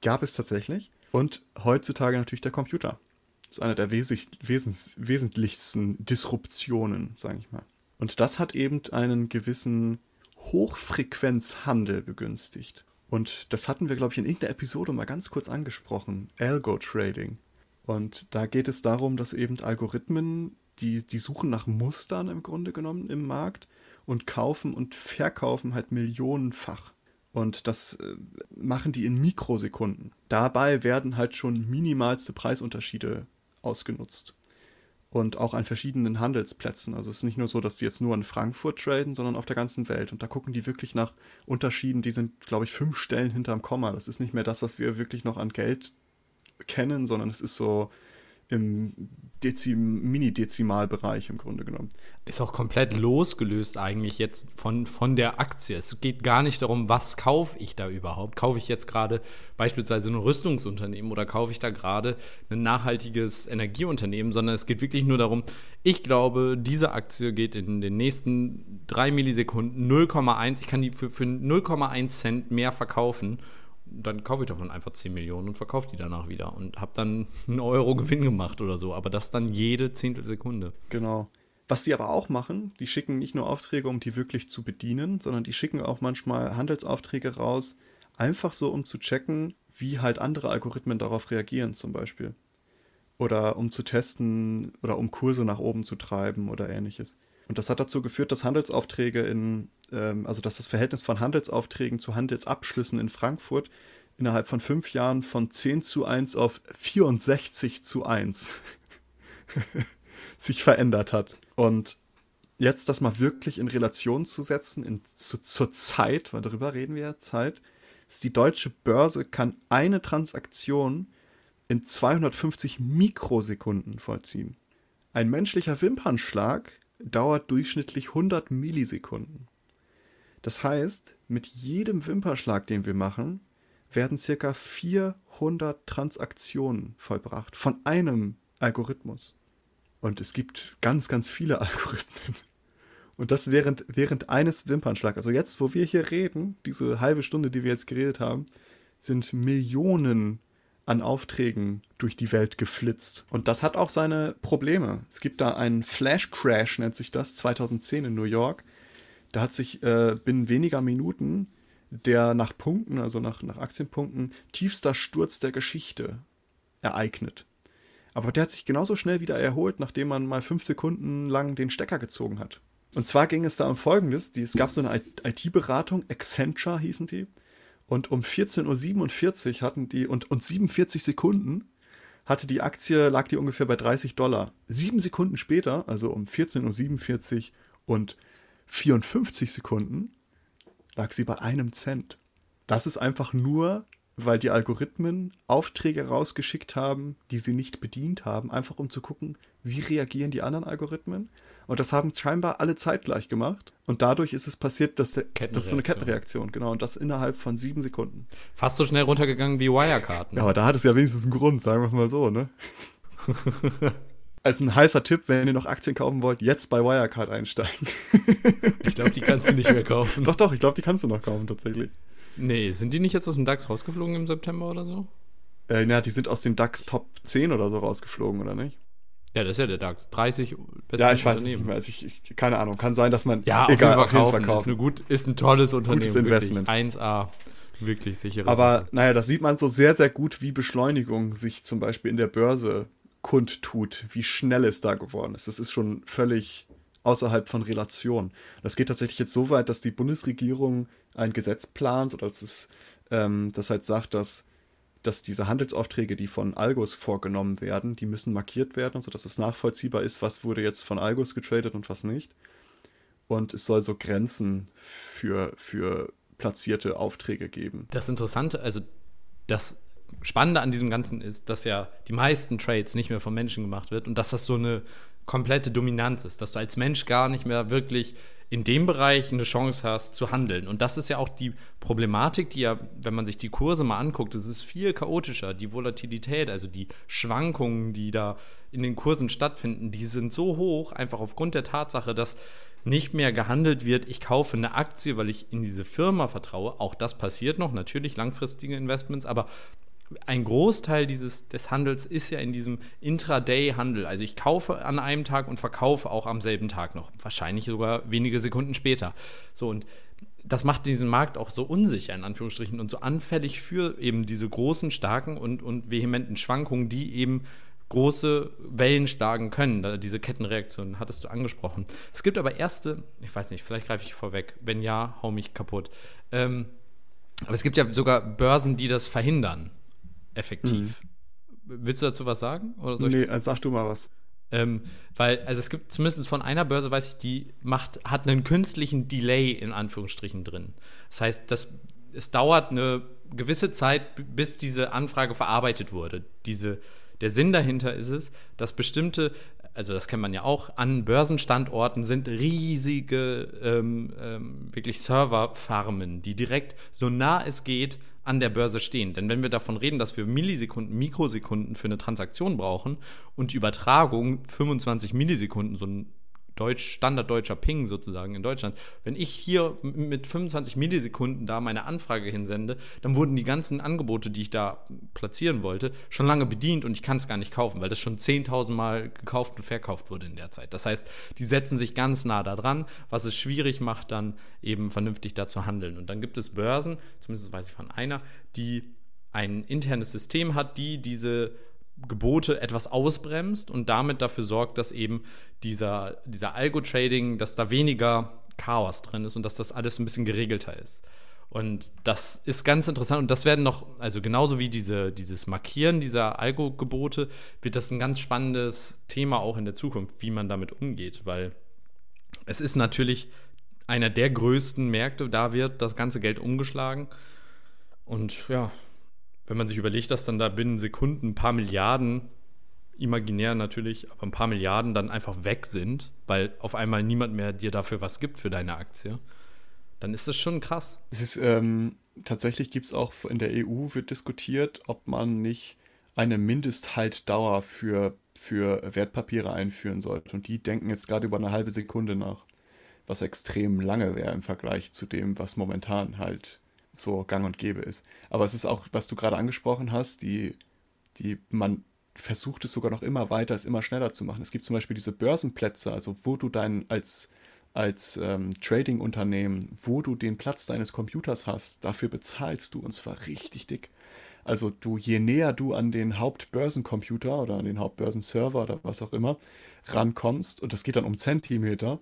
Gab es tatsächlich. Und heutzutage natürlich der Computer. Das ist eine der wesentlich, wesens, wesentlichsten Disruptionen, sage ich mal. Und das hat eben einen gewissen Hochfrequenzhandel begünstigt. Und das hatten wir, glaube ich, in irgendeiner Episode mal ganz kurz angesprochen. Algo-Trading. Und da geht es darum, dass eben Algorithmen, die, die suchen nach Mustern im Grunde genommen im Markt und kaufen und verkaufen halt millionenfach. Und das äh, machen die in Mikrosekunden. Dabei werden halt schon minimalste Preisunterschiede ausgenutzt. Und auch an verschiedenen Handelsplätzen. Also es ist nicht nur so, dass die jetzt nur in Frankfurt traden, sondern auf der ganzen Welt. Und da gucken die wirklich nach Unterschieden, die sind, glaube ich, fünf Stellen hinterm Komma. Das ist nicht mehr das, was wir wirklich noch an Geld kennen, sondern es ist so im Dezim Mini-Dezimalbereich im Grunde genommen. Ist auch komplett losgelöst eigentlich jetzt von, von der Aktie. Es geht gar nicht darum, was kaufe ich da überhaupt. Kaufe ich jetzt gerade beispielsweise ein Rüstungsunternehmen oder kaufe ich da gerade ein nachhaltiges Energieunternehmen, sondern es geht wirklich nur darum, ich glaube, diese Aktie geht in den nächsten drei Millisekunden 0,1, ich kann die für, für 0,1 Cent mehr verkaufen dann kaufe ich davon einfach 10 Millionen und verkaufe die danach wieder und habe dann einen Euro Gewinn gemacht oder so. Aber das dann jede Zehntelsekunde. Genau. Was die aber auch machen, die schicken nicht nur Aufträge, um die wirklich zu bedienen, sondern die schicken auch manchmal Handelsaufträge raus, einfach so, um zu checken, wie halt andere Algorithmen darauf reagieren, zum Beispiel. Oder um zu testen oder um Kurse nach oben zu treiben oder ähnliches. Und das hat dazu geführt, dass Handelsaufträge in, ähm, also dass das Verhältnis von Handelsaufträgen zu Handelsabschlüssen in Frankfurt innerhalb von fünf Jahren von 10 zu 1 auf 64 zu 1 sich verändert hat. Und jetzt das mal wirklich in Relation zu setzen, in, zu, zur Zeit, weil darüber reden wir ja, Zeit, ist die deutsche Börse kann eine Transaktion in 250 Mikrosekunden vollziehen. Ein menschlicher Wimpernschlag dauert durchschnittlich 100 Millisekunden. Das heißt, mit jedem Wimperschlag, den wir machen, werden circa 400 Transaktionen vollbracht von einem Algorithmus. Und es gibt ganz, ganz viele Algorithmen. Und das während, während eines Wimpernschlags. Also jetzt, wo wir hier reden, diese halbe Stunde, die wir jetzt geredet haben, sind Millionen an Aufträgen durch die Welt geflitzt. Und das hat auch seine Probleme. Es gibt da einen Flash Crash, nennt sich das, 2010 in New York. Da hat sich äh, binnen weniger Minuten der nach Punkten, also nach, nach Aktienpunkten, tiefster Sturz der Geschichte ereignet. Aber der hat sich genauso schnell wieder erholt, nachdem man mal fünf Sekunden lang den Stecker gezogen hat. Und zwar ging es da um Folgendes: die, Es gab so eine IT-Beratung, Accenture hießen die, und um 14.47 Uhr hatten die, und, und 47 Sekunden hatte die Aktie, lag die ungefähr bei 30 Dollar. Sieben Sekunden später, also um 14.47 Uhr und 54 Sekunden, lag sie bei einem Cent. Das ist einfach nur, weil die Algorithmen Aufträge rausgeschickt haben, die sie nicht bedient haben, einfach um zu gucken, wie reagieren die anderen Algorithmen. Und das haben scheinbar alle zeitgleich gemacht. Und dadurch ist es passiert, dass der, das ist so eine Kettenreaktion, genau. Und das innerhalb von sieben Sekunden. Fast so schnell runtergegangen wie Wirecard. Ne? Ja, aber da hat es ja wenigstens einen Grund, sagen wir mal so, ne? Als ein heißer Tipp, wenn ihr noch Aktien kaufen wollt, jetzt bei Wirecard einsteigen. ich glaube, die kannst du nicht mehr kaufen. Doch, doch, ich glaube, die kannst du noch kaufen, tatsächlich. Nee, sind die nicht jetzt aus dem DAX rausgeflogen im September oder so? Äh, na, die sind aus dem DAX Top 10 oder so rausgeflogen, oder nicht? Ja, das ist ja der DAX. 30 beste Ja, ich weiß nicht mehr. Also ich, ich, keine Ahnung. Kann sein, dass man. Ja, egal, auf jeden Fall kaufen. Ist, eine gut, ist ein tolles Unternehmen. Gutes Investment. 1A. Wirklich sichere Aber Sache. naja, das sieht man so sehr, sehr gut, wie Beschleunigung sich zum Beispiel in der Börse kundtut, wie schnell es da geworden ist. Das ist schon völlig außerhalb von Relation. Das geht tatsächlich jetzt so weit, dass die Bundesregierung ein Gesetz plant oder dass es ähm, das halt sagt, dass dass diese Handelsaufträge, die von Algos vorgenommen werden, die müssen markiert werden, sodass es nachvollziehbar ist, was wurde jetzt von Algos getradet und was nicht. Und es soll so Grenzen für, für platzierte Aufträge geben. Das Interessante, also das Spannende an diesem Ganzen ist, dass ja die meisten Trades nicht mehr von Menschen gemacht wird und dass das so eine komplette Dominanz ist, dass du als Mensch gar nicht mehr wirklich in dem Bereich eine Chance hast zu handeln. Und das ist ja auch die Problematik, die ja, wenn man sich die Kurse mal anguckt, es ist viel chaotischer. Die Volatilität, also die Schwankungen, die da in den Kursen stattfinden, die sind so hoch, einfach aufgrund der Tatsache, dass nicht mehr gehandelt wird, ich kaufe eine Aktie, weil ich in diese Firma vertraue. Auch das passiert noch, natürlich langfristige Investments, aber ein Großteil dieses, des Handels ist ja in diesem Intraday-Handel. Also ich kaufe an einem Tag und verkaufe auch am selben Tag noch. Wahrscheinlich sogar wenige Sekunden später. So und das macht diesen Markt auch so unsicher, in Anführungsstrichen, und so anfällig für eben diese großen, starken und, und vehementen Schwankungen, die eben große Wellen schlagen können. Diese Kettenreaktion hattest du angesprochen. Es gibt aber erste, ich weiß nicht, vielleicht greife ich vorweg. Wenn ja, hau mich kaputt. Ähm, aber es gibt ja sogar Börsen, die das verhindern effektiv. Mhm. Willst du dazu was sagen? Oder soll nee, ich... sag du mal was. Ähm, weil, also es gibt zumindest von einer Börse, weiß ich, die macht, hat einen künstlichen Delay in Anführungsstrichen drin. Das heißt, das, es dauert eine gewisse Zeit, bis diese Anfrage verarbeitet wurde. Diese, Der Sinn dahinter ist es, dass bestimmte also das kennt man ja auch, an Börsenstandorten sind riesige, ähm, ähm, wirklich Serverfarmen, die direkt so nah es geht an der Börse stehen. Denn wenn wir davon reden, dass wir Millisekunden, Mikrosekunden für eine Transaktion brauchen und die Übertragung 25 Millisekunden, so ein Deutsch, standarddeutscher Ping sozusagen in Deutschland. Wenn ich hier mit 25 Millisekunden da meine Anfrage hinsende, dann wurden die ganzen Angebote, die ich da platzieren wollte, schon lange bedient und ich kann es gar nicht kaufen, weil das schon 10.000 Mal gekauft und verkauft wurde in der Zeit. Das heißt, die setzen sich ganz nah da dran, was es schwierig macht, dann eben vernünftig da zu handeln. Und dann gibt es Börsen, zumindest weiß ich von einer, die ein internes System hat, die diese Gebote etwas ausbremst und damit dafür sorgt, dass eben dieser, dieser Algo-Trading, dass da weniger Chaos drin ist und dass das alles ein bisschen geregelter ist. Und das ist ganz interessant und das werden noch, also genauso wie diese, dieses Markieren dieser Algo-Gebote, wird das ein ganz spannendes Thema auch in der Zukunft, wie man damit umgeht, weil es ist natürlich einer der größten Märkte, da wird das ganze Geld umgeschlagen. Und ja, wenn man sich überlegt, dass dann da binnen Sekunden ein paar Milliarden, imaginär natürlich, aber ein paar Milliarden dann einfach weg sind, weil auf einmal niemand mehr dir dafür was gibt für deine Aktie, dann ist das schon krass. Es ist, ähm, tatsächlich gibt es auch in der EU wird diskutiert, ob man nicht eine Mindesthaltdauer für, für Wertpapiere einführen sollte. Und die denken jetzt gerade über eine halbe Sekunde nach, was extrem lange wäre im Vergleich zu dem, was momentan halt so gang und gäbe ist. Aber es ist auch, was du gerade angesprochen hast, die, die, man versucht es sogar noch immer weiter, es immer schneller zu machen. Es gibt zum Beispiel diese Börsenplätze, also wo du dein als als ähm, Trading-Unternehmen, wo du den Platz deines Computers hast, dafür bezahlst du und zwar richtig dick. Also du, je näher du an den Hauptbörsencomputer oder an den Hauptbörsenserver oder was auch immer rankommst, und das geht dann um Zentimeter,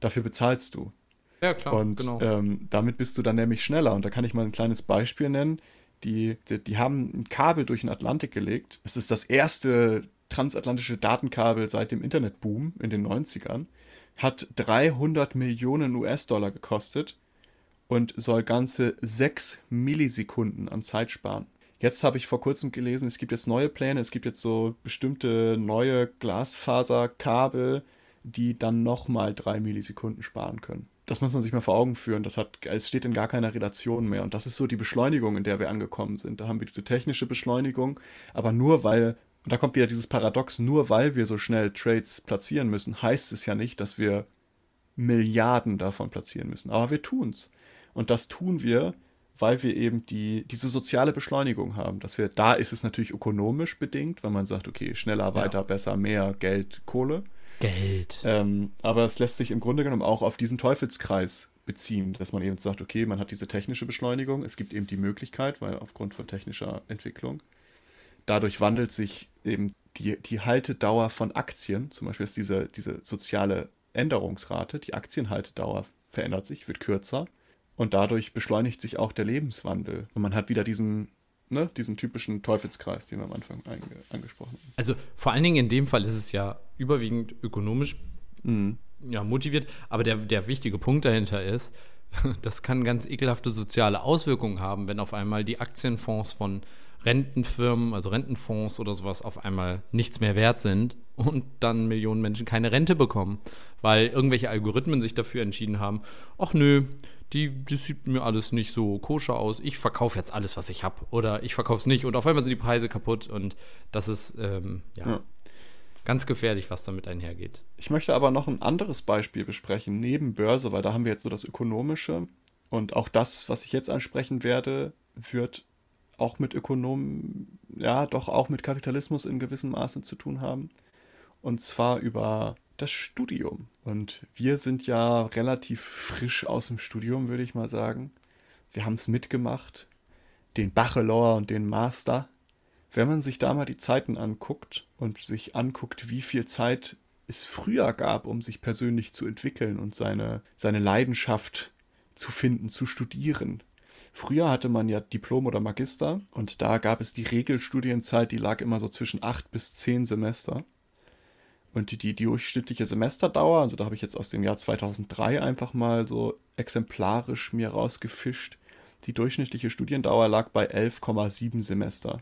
dafür bezahlst du. Ja, klar, und genau. ähm, damit bist du dann nämlich schneller. Und da kann ich mal ein kleines Beispiel nennen. Die, die, die haben ein Kabel durch den Atlantik gelegt. Es ist das erste transatlantische Datenkabel seit dem Internetboom in den 90ern. Hat 300 Millionen US-Dollar gekostet und soll ganze 6 Millisekunden an Zeit sparen. Jetzt habe ich vor kurzem gelesen, es gibt jetzt neue Pläne, es gibt jetzt so bestimmte neue Glasfaserkabel, die dann nochmal 3 Millisekunden sparen können das muss man sich mal vor Augen führen. Das hat, es steht in gar keiner Relation mehr. Und das ist so die Beschleunigung, in der wir angekommen sind. Da haben wir diese technische Beschleunigung, aber nur weil, und da kommt wieder dieses Paradox, nur weil wir so schnell Trades platzieren müssen, heißt es ja nicht, dass wir Milliarden davon platzieren müssen. Aber wir tun's. Und das tun wir, weil wir eben die, diese soziale Beschleunigung haben. Dass wir, da ist es natürlich ökonomisch bedingt, weil man sagt, okay, schneller, weiter, ja. besser, mehr Geld, Kohle. Geld. Ähm, aber es lässt sich im Grunde genommen auch auf diesen Teufelskreis beziehen, dass man eben sagt, okay, man hat diese technische Beschleunigung, es gibt eben die Möglichkeit, weil aufgrund von technischer Entwicklung, dadurch wandelt sich eben die, die Haltedauer von Aktien, zum Beispiel ist diese, diese soziale Änderungsrate, die Aktienhaltedauer verändert sich, wird kürzer und dadurch beschleunigt sich auch der Lebenswandel. Und man hat wieder diesen ne, diesen typischen Teufelskreis, den wir am Anfang angesprochen haben. Also vor allen Dingen in dem Fall ist es ja überwiegend ökonomisch mhm. ja, motiviert, aber der, der wichtige Punkt dahinter ist, das kann ganz ekelhafte soziale Auswirkungen haben, wenn auf einmal die Aktienfonds von Rentenfirmen, also Rentenfonds oder sowas auf einmal nichts mehr wert sind und dann Millionen Menschen keine Rente bekommen, weil irgendwelche Algorithmen sich dafür entschieden haben, ach nö, die, das sieht mir alles nicht so koscher aus, ich verkaufe jetzt alles, was ich habe oder ich verkaufe es nicht. Und auf einmal sind die Preise kaputt. Und das ist ähm, ja, ja, ganz gefährlich, was damit einhergeht. Ich möchte aber noch ein anderes Beispiel besprechen, neben Börse, weil da haben wir jetzt so das Ökonomische. Und auch das, was ich jetzt ansprechen werde, wird auch mit Ökonomen, ja, doch auch mit Kapitalismus in gewissem Maße zu tun haben. Und zwar über das Studium. Und wir sind ja relativ frisch aus dem Studium, würde ich mal sagen. Wir haben es mitgemacht, den Bachelor und den Master. Wenn man sich da mal die Zeiten anguckt und sich anguckt, wie viel Zeit es früher gab, um sich persönlich zu entwickeln und seine, seine Leidenschaft zu finden, zu studieren, Früher hatte man ja Diplom oder Magister und da gab es die Regelstudienzeit, die lag immer so zwischen acht bis zehn Semester. Und die, die durchschnittliche Semesterdauer, also da habe ich jetzt aus dem Jahr 2003 einfach mal so exemplarisch mir rausgefischt, die durchschnittliche Studiendauer lag bei 11,7 Semester.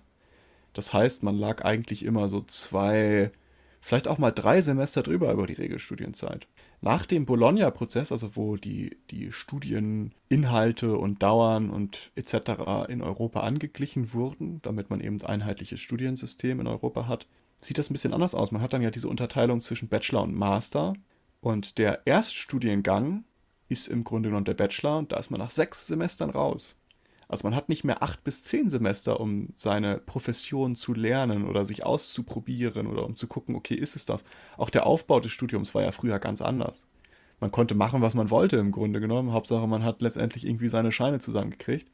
Das heißt, man lag eigentlich immer so zwei, vielleicht auch mal drei Semester drüber über die Regelstudienzeit. Nach dem Bologna-Prozess, also wo die, die Studieninhalte und Dauern und etc. in Europa angeglichen wurden, damit man eben ein einheitliches Studiensystem in Europa hat, sieht das ein bisschen anders aus. Man hat dann ja diese Unterteilung zwischen Bachelor und Master. Und der Erststudiengang ist im Grunde genommen der Bachelor und da ist man nach sechs Semestern raus. Also man hat nicht mehr acht bis zehn Semester, um seine Profession zu lernen oder sich auszuprobieren oder um zu gucken, okay, ist es das? Auch der Aufbau des Studiums war ja früher ganz anders. Man konnte machen, was man wollte im Grunde genommen. Hauptsache, man hat letztendlich irgendwie seine Scheine zusammengekriegt.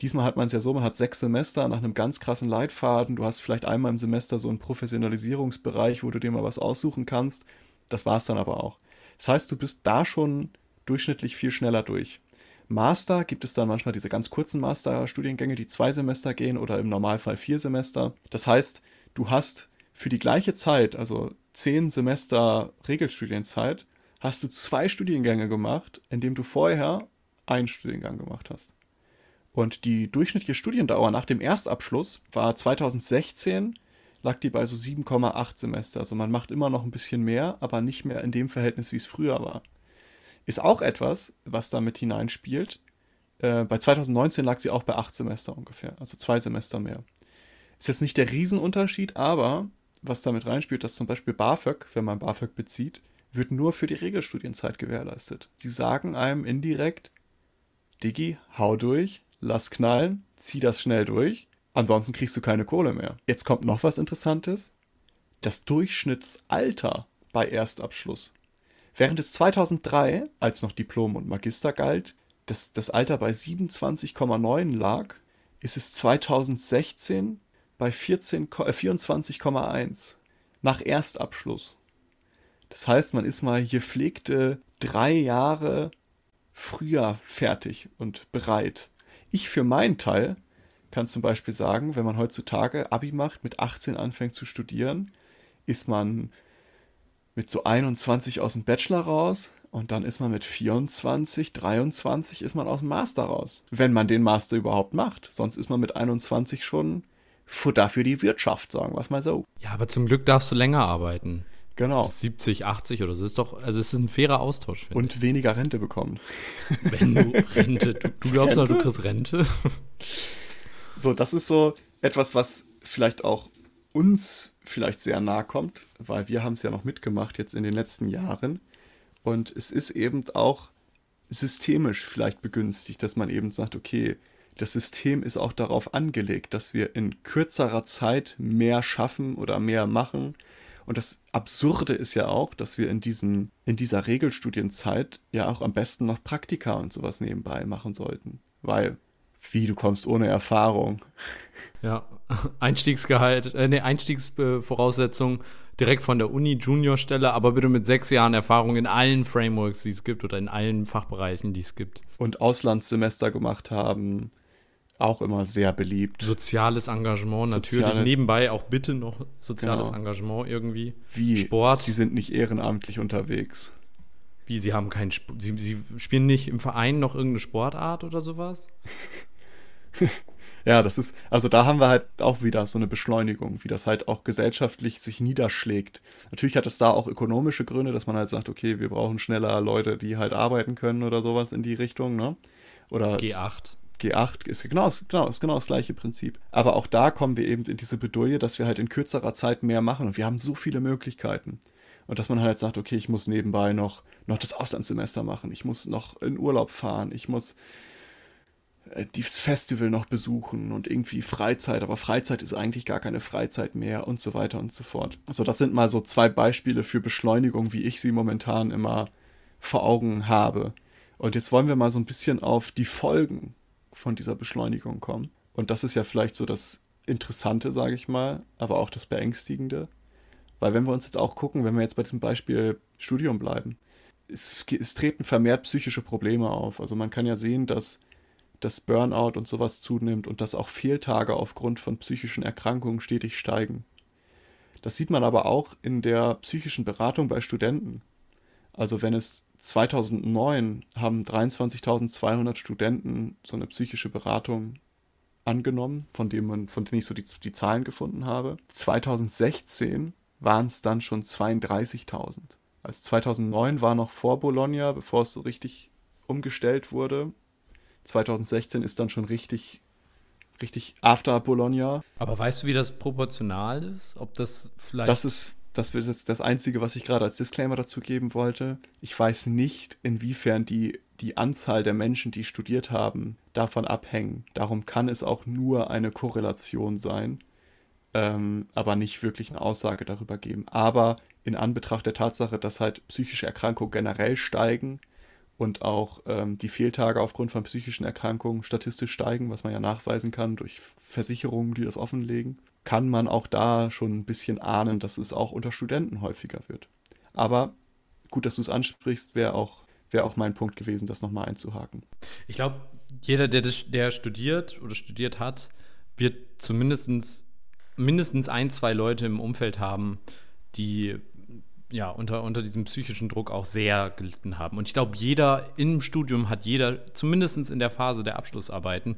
Diesmal hat man es ja so, man hat sechs Semester nach einem ganz krassen Leitfaden. Du hast vielleicht einmal im Semester so einen Professionalisierungsbereich, wo du dir mal was aussuchen kannst. Das war es dann aber auch. Das heißt, du bist da schon durchschnittlich viel schneller durch. Master gibt es dann manchmal diese ganz kurzen Masterstudiengänge, die zwei Semester gehen oder im Normalfall vier Semester. Das heißt, du hast für die gleiche Zeit, also zehn Semester Regelstudienzeit, hast du zwei Studiengänge gemacht, indem du vorher einen Studiengang gemacht hast. Und die durchschnittliche Studiendauer nach dem Erstabschluss war 2016, lag die bei so 7,8 Semester. Also man macht immer noch ein bisschen mehr, aber nicht mehr in dem Verhältnis, wie es früher war ist auch etwas, was damit hineinspielt. Äh, bei 2019 lag sie auch bei acht Semester ungefähr, also zwei Semester mehr. Ist jetzt nicht der Riesenunterschied, aber was damit reinspielt, dass zum Beispiel BAföG, wenn man BAföG bezieht, wird nur für die Regelstudienzeit gewährleistet. Sie sagen einem indirekt, Diggi, hau durch, lass knallen, zieh das schnell durch, ansonsten kriegst du keine Kohle mehr. Jetzt kommt noch was Interessantes. Das Durchschnittsalter bei Erstabschluss Während es 2003, als noch Diplom und Magister galt, das, das Alter bei 27,9 lag, ist es 2016 bei 14, äh, 24,1 nach Erstabschluss. Das heißt, man ist mal gepflegte drei Jahre früher fertig und bereit. Ich für meinen Teil kann zum Beispiel sagen, wenn man heutzutage Abi macht, mit 18 anfängt zu studieren, ist man mit so 21 aus dem Bachelor raus und dann ist man mit 24, 23 ist man aus dem Master raus. Wenn man den Master überhaupt macht. Sonst ist man mit 21 schon Futter für die Wirtschaft, sagen wir es mal so. Ja, aber zum Glück darfst du länger arbeiten. Genau. Bis 70, 80 oder so. Ist doch, also es ist ein fairer Austausch. Und ich. weniger Rente bekommen. Wenn du Rente, du, du glaubst Rente? du kriegst Rente. So, das ist so etwas, was vielleicht auch uns vielleicht sehr nahe kommt, weil wir haben es ja noch mitgemacht jetzt in den letzten Jahren. Und es ist eben auch systemisch vielleicht begünstigt, dass man eben sagt, okay, das System ist auch darauf angelegt, dass wir in kürzerer Zeit mehr schaffen oder mehr machen. Und das Absurde ist ja auch, dass wir in, diesen, in dieser Regelstudienzeit ja auch am besten noch Praktika und sowas nebenbei machen sollten. Weil wie, du kommst ohne Erfahrung. Ja, Einstiegsgehalt, äh, nee, Einstiegsvoraussetzung direkt von der Uni, Juniorstelle, aber bitte mit sechs Jahren Erfahrung in allen Frameworks, die es gibt oder in allen Fachbereichen, die es gibt. Und Auslandssemester gemacht haben, auch immer sehr beliebt. Soziales Engagement, natürlich. Soziales, Nebenbei auch bitte noch soziales genau. Engagement irgendwie. Wie? Sport. Sie sind nicht ehrenamtlich unterwegs. Wie, Sie haben keinen Sp Sie, Sie spielen nicht im Verein noch irgendeine Sportart oder sowas? ja, das ist, also da haben wir halt auch wieder so eine Beschleunigung, wie das halt auch gesellschaftlich sich niederschlägt. Natürlich hat es da auch ökonomische Gründe, dass man halt sagt, okay, wir brauchen schneller Leute, die halt arbeiten können oder sowas in die Richtung, ne? Oder G8. G8 ist genau, genau, ist genau das gleiche Prinzip. Aber auch da kommen wir eben in diese Bedouille, dass wir halt in kürzerer Zeit mehr machen und wir haben so viele Möglichkeiten. Und dass man halt sagt, okay, ich muss nebenbei noch, noch das Auslandssemester machen, ich muss noch in Urlaub fahren, ich muss äh, das Festival noch besuchen und irgendwie Freizeit, aber Freizeit ist eigentlich gar keine Freizeit mehr und so weiter und so fort. Also das sind mal so zwei Beispiele für Beschleunigung, wie ich sie momentan immer vor Augen habe. Und jetzt wollen wir mal so ein bisschen auf die Folgen von dieser Beschleunigung kommen. Und das ist ja vielleicht so das Interessante, sage ich mal, aber auch das Beängstigende. Weil wenn wir uns jetzt auch gucken, wenn wir jetzt bei diesem Beispiel Studium bleiben, es, es treten vermehrt psychische Probleme auf. Also man kann ja sehen, dass das Burnout und sowas zunimmt und dass auch Fehltage aufgrund von psychischen Erkrankungen stetig steigen. Das sieht man aber auch in der psychischen Beratung bei Studenten. Also wenn es 2009 haben 23.200 Studenten so eine psychische Beratung angenommen, von dem man, von denen ich so die, die Zahlen gefunden habe. 2016 waren es dann schon 32.000. Also 2009 war noch vor Bologna, bevor es so richtig umgestellt wurde. 2016 ist dann schon richtig, richtig after Bologna. Aber weißt du, wie das proportional ist? Ob das vielleicht. Das ist, das wird jetzt das Einzige, was ich gerade als Disclaimer dazu geben wollte. Ich weiß nicht, inwiefern die, die Anzahl der Menschen, die studiert haben, davon abhängen. Darum kann es auch nur eine Korrelation sein, ähm, aber nicht wirklich eine Aussage darüber geben. Aber in Anbetracht der Tatsache, dass halt psychische Erkrankungen generell steigen, und auch ähm, die Fehltage aufgrund von psychischen Erkrankungen statistisch steigen, was man ja nachweisen kann durch Versicherungen, die das offenlegen, kann man auch da schon ein bisschen ahnen, dass es auch unter Studenten häufiger wird. Aber gut, dass du es ansprichst, wäre auch, wär auch mein Punkt gewesen, das nochmal einzuhaken. Ich glaube, jeder, der, das, der studiert oder studiert hat, wird zumindest mindestens ein, zwei Leute im Umfeld haben, die ja, unter, unter diesem psychischen Druck auch sehr gelitten haben. Und ich glaube, jeder im Studium hat jeder, zumindest in der Phase der Abschlussarbeiten,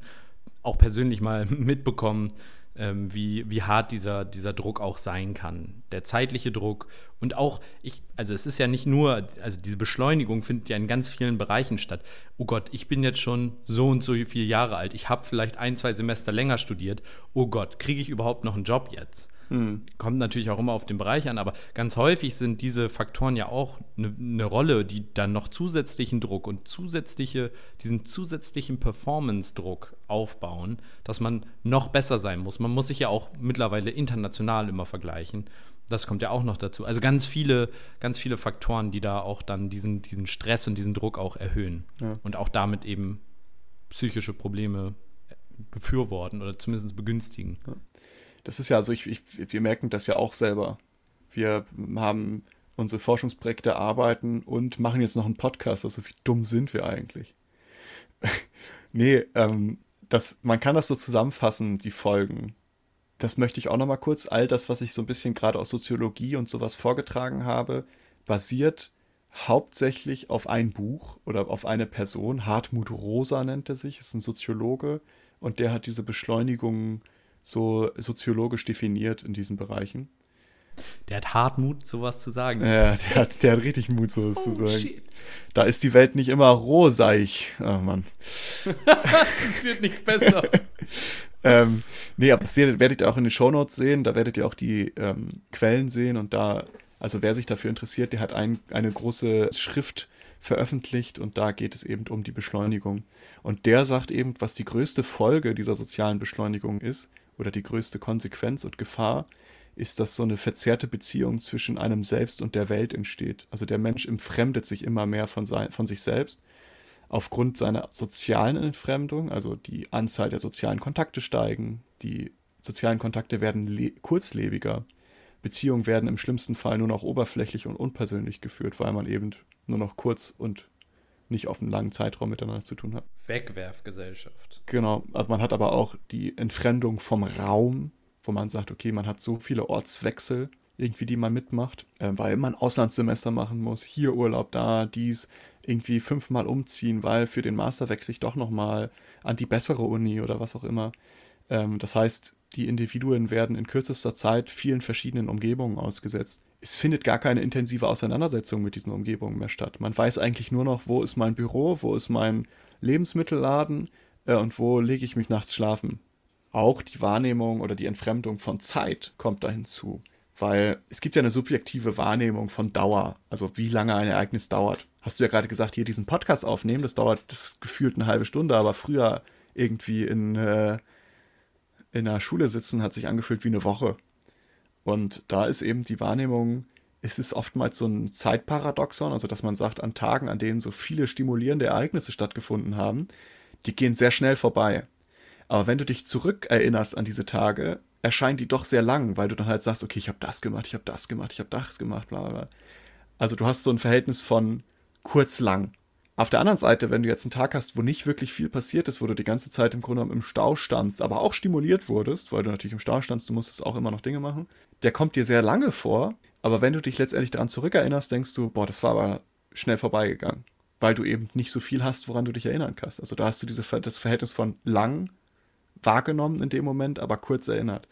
auch persönlich mal mitbekommen, ähm, wie, wie hart dieser, dieser Druck auch sein kann. Der zeitliche Druck und auch, ich, also es ist ja nicht nur, also diese Beschleunigung findet ja in ganz vielen Bereichen statt. Oh Gott, ich bin jetzt schon so und so viele Jahre alt, ich habe vielleicht ein, zwei Semester länger studiert. Oh Gott, kriege ich überhaupt noch einen Job jetzt? Mhm. Kommt natürlich auch immer auf den Bereich an, aber ganz häufig sind diese Faktoren ja auch eine ne Rolle, die dann noch zusätzlichen Druck und zusätzliche, diesen zusätzlichen Performance-Druck aufbauen, dass man noch besser sein muss. Man muss sich ja auch mittlerweile international immer vergleichen. Das kommt ja auch noch dazu. Also ganz viele, ganz viele Faktoren, die da auch dann diesen, diesen Stress und diesen Druck auch erhöhen ja. und auch damit eben psychische Probleme befürworten oder zumindest begünstigen. Ja das ist ja, also ich, ich, wir merken das ja auch selber. Wir haben unsere Forschungsprojekte arbeiten und machen jetzt noch einen Podcast. Also wie dumm sind wir eigentlich? nee, ähm, das, man kann das so zusammenfassen, die Folgen. Das möchte ich auch noch mal kurz. All das, was ich so ein bisschen gerade aus Soziologie und sowas vorgetragen habe, basiert hauptsächlich auf ein Buch oder auf eine Person. Hartmut Rosa nennt er sich, ist ein Soziologe und der hat diese Beschleunigung so soziologisch definiert in diesen Bereichen. Der hat hart Mut, sowas zu sagen. Ja, der hat, der hat richtig Mut, sowas oh, zu sagen. Shit. Da ist die Welt nicht immer rohseich. Oh Mann. das wird nicht besser. ähm, nee, aber das werdet ihr auch in den Shownotes sehen. Da werdet ihr auch die ähm, Quellen sehen. Und da, also wer sich dafür interessiert, der hat ein, eine große Schrift veröffentlicht. Und da geht es eben um die Beschleunigung. Und der sagt eben, was die größte Folge dieser sozialen Beschleunigung ist, oder die größte Konsequenz und Gefahr ist, dass so eine verzerrte Beziehung zwischen einem selbst und der Welt entsteht. Also der Mensch entfremdet sich immer mehr von, sein, von sich selbst aufgrund seiner sozialen Entfremdung, also die Anzahl der sozialen Kontakte steigen, die sozialen Kontakte werden kurzlebiger, Beziehungen werden im schlimmsten Fall nur noch oberflächlich und unpersönlich geführt, weil man eben nur noch kurz und nicht auf einen langen Zeitraum miteinander zu tun hat. Wegwerfgesellschaft. Genau, also man hat aber auch die Entfremdung vom Raum, wo man sagt, okay, man hat so viele Ortswechsel irgendwie, die man mitmacht, äh, weil man Auslandssemester machen muss, hier Urlaub, da, dies, irgendwie fünfmal umziehen, weil für den Master wechsle ich doch nochmal an die bessere Uni oder was auch immer. Ähm, das heißt, die Individuen werden in kürzester Zeit vielen verschiedenen Umgebungen ausgesetzt es findet gar keine intensive Auseinandersetzung mit diesen Umgebungen mehr statt. Man weiß eigentlich nur noch, wo ist mein Büro, wo ist mein Lebensmittelladen äh, und wo lege ich mich nachts schlafen. Auch die Wahrnehmung oder die Entfremdung von Zeit kommt da hinzu. Weil es gibt ja eine subjektive Wahrnehmung von Dauer, also wie lange ein Ereignis dauert. Hast du ja gerade gesagt, hier diesen Podcast aufnehmen, das dauert das gefühlt eine halbe Stunde, aber früher irgendwie in, äh, in einer Schule sitzen hat sich angefühlt wie eine Woche. Und da ist eben die Wahrnehmung, es ist oftmals so ein Zeitparadoxon, also dass man sagt, an Tagen, an denen so viele stimulierende Ereignisse stattgefunden haben, die gehen sehr schnell vorbei. Aber wenn du dich zurückerinnerst an diese Tage, erscheinen die doch sehr lang, weil du dann halt sagst, okay, ich habe das gemacht, ich habe das gemacht, ich habe das gemacht, bla bla. Also du hast so ein Verhältnis von kurz lang. Auf der anderen Seite, wenn du jetzt einen Tag hast, wo nicht wirklich viel passiert ist, wo du die ganze Zeit im Grunde genommen im Stau standst, aber auch stimuliert wurdest, weil du natürlich im Stau standst, du musstest auch immer noch Dinge machen, der kommt dir sehr lange vor, aber wenn du dich letztendlich daran zurückerinnerst, denkst du, boah, das war aber schnell vorbeigegangen, weil du eben nicht so viel hast, woran du dich erinnern kannst. Also da hast du diese, das Verhältnis von lang wahrgenommen in dem Moment, aber kurz erinnert.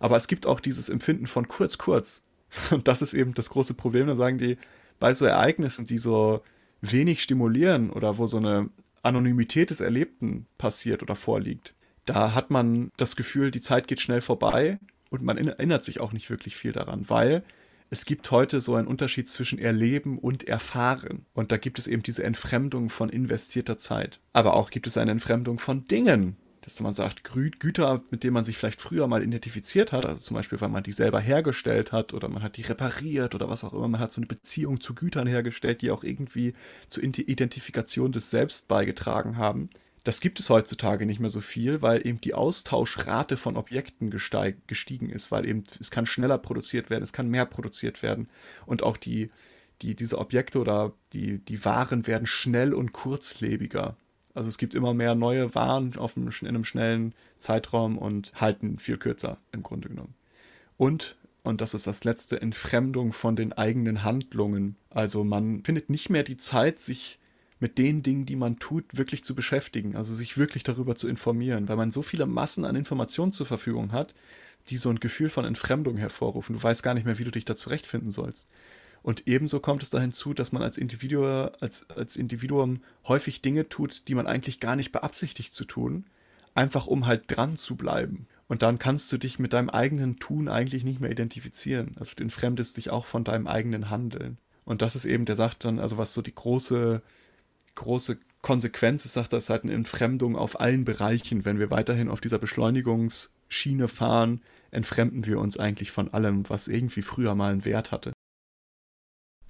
Aber es gibt auch dieses Empfinden von kurz, kurz. Und das ist eben das große Problem. Da sagen die, bei so Ereignissen, die so wenig stimulieren oder wo so eine Anonymität des Erlebten passiert oder vorliegt, da hat man das Gefühl, die Zeit geht schnell vorbei und man erinnert sich auch nicht wirklich viel daran, weil es gibt heute so einen Unterschied zwischen Erleben und Erfahren. Und da gibt es eben diese Entfremdung von investierter Zeit. Aber auch gibt es eine Entfremdung von Dingen, dass man sagt, Güter, mit denen man sich vielleicht früher mal identifiziert hat, also zum Beispiel, weil man die selber hergestellt hat oder man hat die repariert oder was auch immer, man hat so eine Beziehung zu Gütern hergestellt, die auch irgendwie zur Identifikation des Selbst beigetragen haben. Das gibt es heutzutage nicht mehr so viel, weil eben die Austauschrate von Objekten gestiegen ist, weil eben es kann schneller produziert werden, es kann mehr produziert werden und auch die, die, diese Objekte oder die, die Waren werden schnell und kurzlebiger. Also es gibt immer mehr neue Waren auf einem, in einem schnellen Zeitraum und halten viel kürzer im Grunde genommen. Und, und das ist das letzte, Entfremdung von den eigenen Handlungen. Also man findet nicht mehr die Zeit, sich mit den Dingen, die man tut, wirklich zu beschäftigen, also sich wirklich darüber zu informieren, weil man so viele Massen an Informationen zur Verfügung hat, die so ein Gefühl von Entfremdung hervorrufen. Du weißt gar nicht mehr, wie du dich da zurechtfinden sollst. Und ebenso kommt es da hinzu, dass man als Individuum, als, als Individuum häufig Dinge tut, die man eigentlich gar nicht beabsichtigt zu tun, einfach um halt dran zu bleiben. Und dann kannst du dich mit deinem eigenen Tun eigentlich nicht mehr identifizieren. Also du entfremdest dich auch von deinem eigenen Handeln. Und das ist eben, der sagt dann, also was so die große, große Konsequenz ist, sagt ist halt eine Entfremdung auf allen Bereichen. Wenn wir weiterhin auf dieser Beschleunigungsschiene fahren, entfremden wir uns eigentlich von allem, was irgendwie früher mal einen Wert hatte.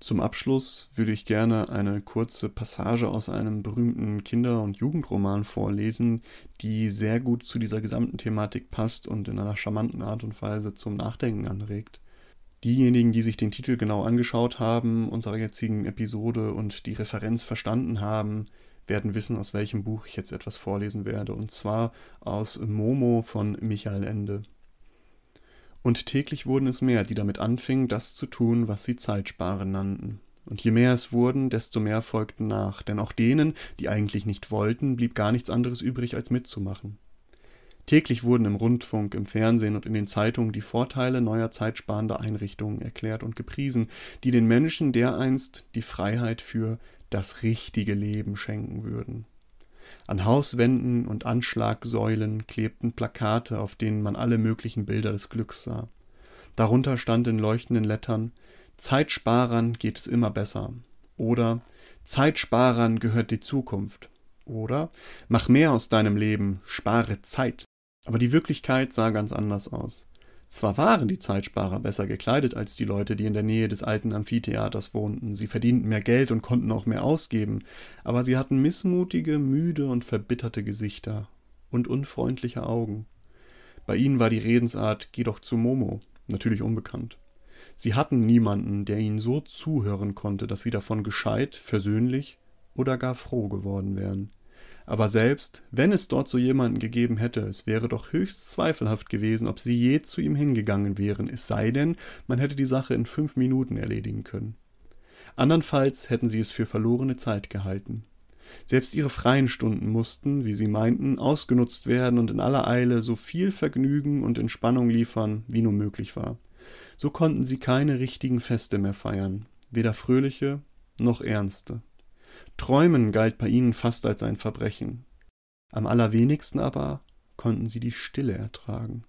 Zum Abschluss würde ich gerne eine kurze Passage aus einem berühmten Kinder- und Jugendroman vorlesen, die sehr gut zu dieser gesamten Thematik passt und in einer charmanten Art und Weise zum Nachdenken anregt. Diejenigen, die sich den Titel genau angeschaut haben, unserer jetzigen Episode und die Referenz verstanden haben, werden wissen, aus welchem Buch ich jetzt etwas vorlesen werde, und zwar aus Momo von Michael Ende. Und täglich wurden es mehr, die damit anfingen, das zu tun, was sie Zeitsparen nannten. Und je mehr es wurden, desto mehr folgten nach, denn auch denen, die eigentlich nicht wollten, blieb gar nichts anderes übrig, als mitzumachen. Täglich wurden im Rundfunk, im Fernsehen und in den Zeitungen die Vorteile neuer zeitsparender Einrichtungen erklärt und gepriesen, die den Menschen dereinst die Freiheit für das richtige Leben schenken würden. An Hauswänden und Anschlagsäulen klebten Plakate, auf denen man alle möglichen Bilder des Glücks sah. Darunter stand in leuchtenden Lettern Zeitsparern geht es immer besser oder Zeitsparern gehört die Zukunft oder Mach mehr aus deinem Leben, spare Zeit. Aber die Wirklichkeit sah ganz anders aus. Zwar waren die Zeitsparer besser gekleidet als die Leute, die in der Nähe des alten Amphitheaters wohnten, sie verdienten mehr Geld und konnten auch mehr ausgeben, aber sie hatten missmutige, müde und verbitterte Gesichter und unfreundliche Augen. Bei ihnen war die Redensart Geh doch zu Momo, natürlich unbekannt. Sie hatten niemanden, der ihnen so zuhören konnte, dass sie davon gescheit, versöhnlich oder gar froh geworden wären. Aber selbst wenn es dort so jemanden gegeben hätte, es wäre doch höchst zweifelhaft gewesen, ob sie je zu ihm hingegangen wären, es sei denn, man hätte die Sache in fünf Minuten erledigen können. Andernfalls hätten sie es für verlorene Zeit gehalten. Selbst ihre freien Stunden mussten, wie sie meinten, ausgenutzt werden und in aller Eile so viel Vergnügen und Entspannung liefern, wie nur möglich war. So konnten sie keine richtigen Feste mehr feiern, weder fröhliche noch ernste. Träumen galt bei ihnen fast als ein Verbrechen. Am allerwenigsten aber konnten sie die Stille ertragen.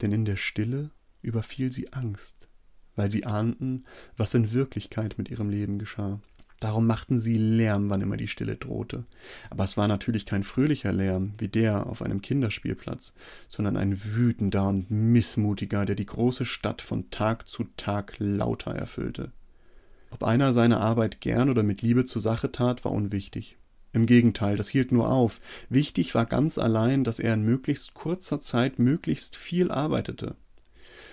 Denn in der Stille überfiel sie Angst, weil sie ahnten, was in Wirklichkeit mit ihrem Leben geschah. Darum machten sie Lärm, wann immer die Stille drohte. Aber es war natürlich kein fröhlicher Lärm wie der auf einem Kinderspielplatz, sondern ein wütender und missmutiger, der die große Stadt von Tag zu Tag lauter erfüllte. Ob einer seine Arbeit gern oder mit Liebe zur Sache tat, war unwichtig. Im Gegenteil, das hielt nur auf. Wichtig war ganz allein, dass er in möglichst kurzer Zeit möglichst viel arbeitete.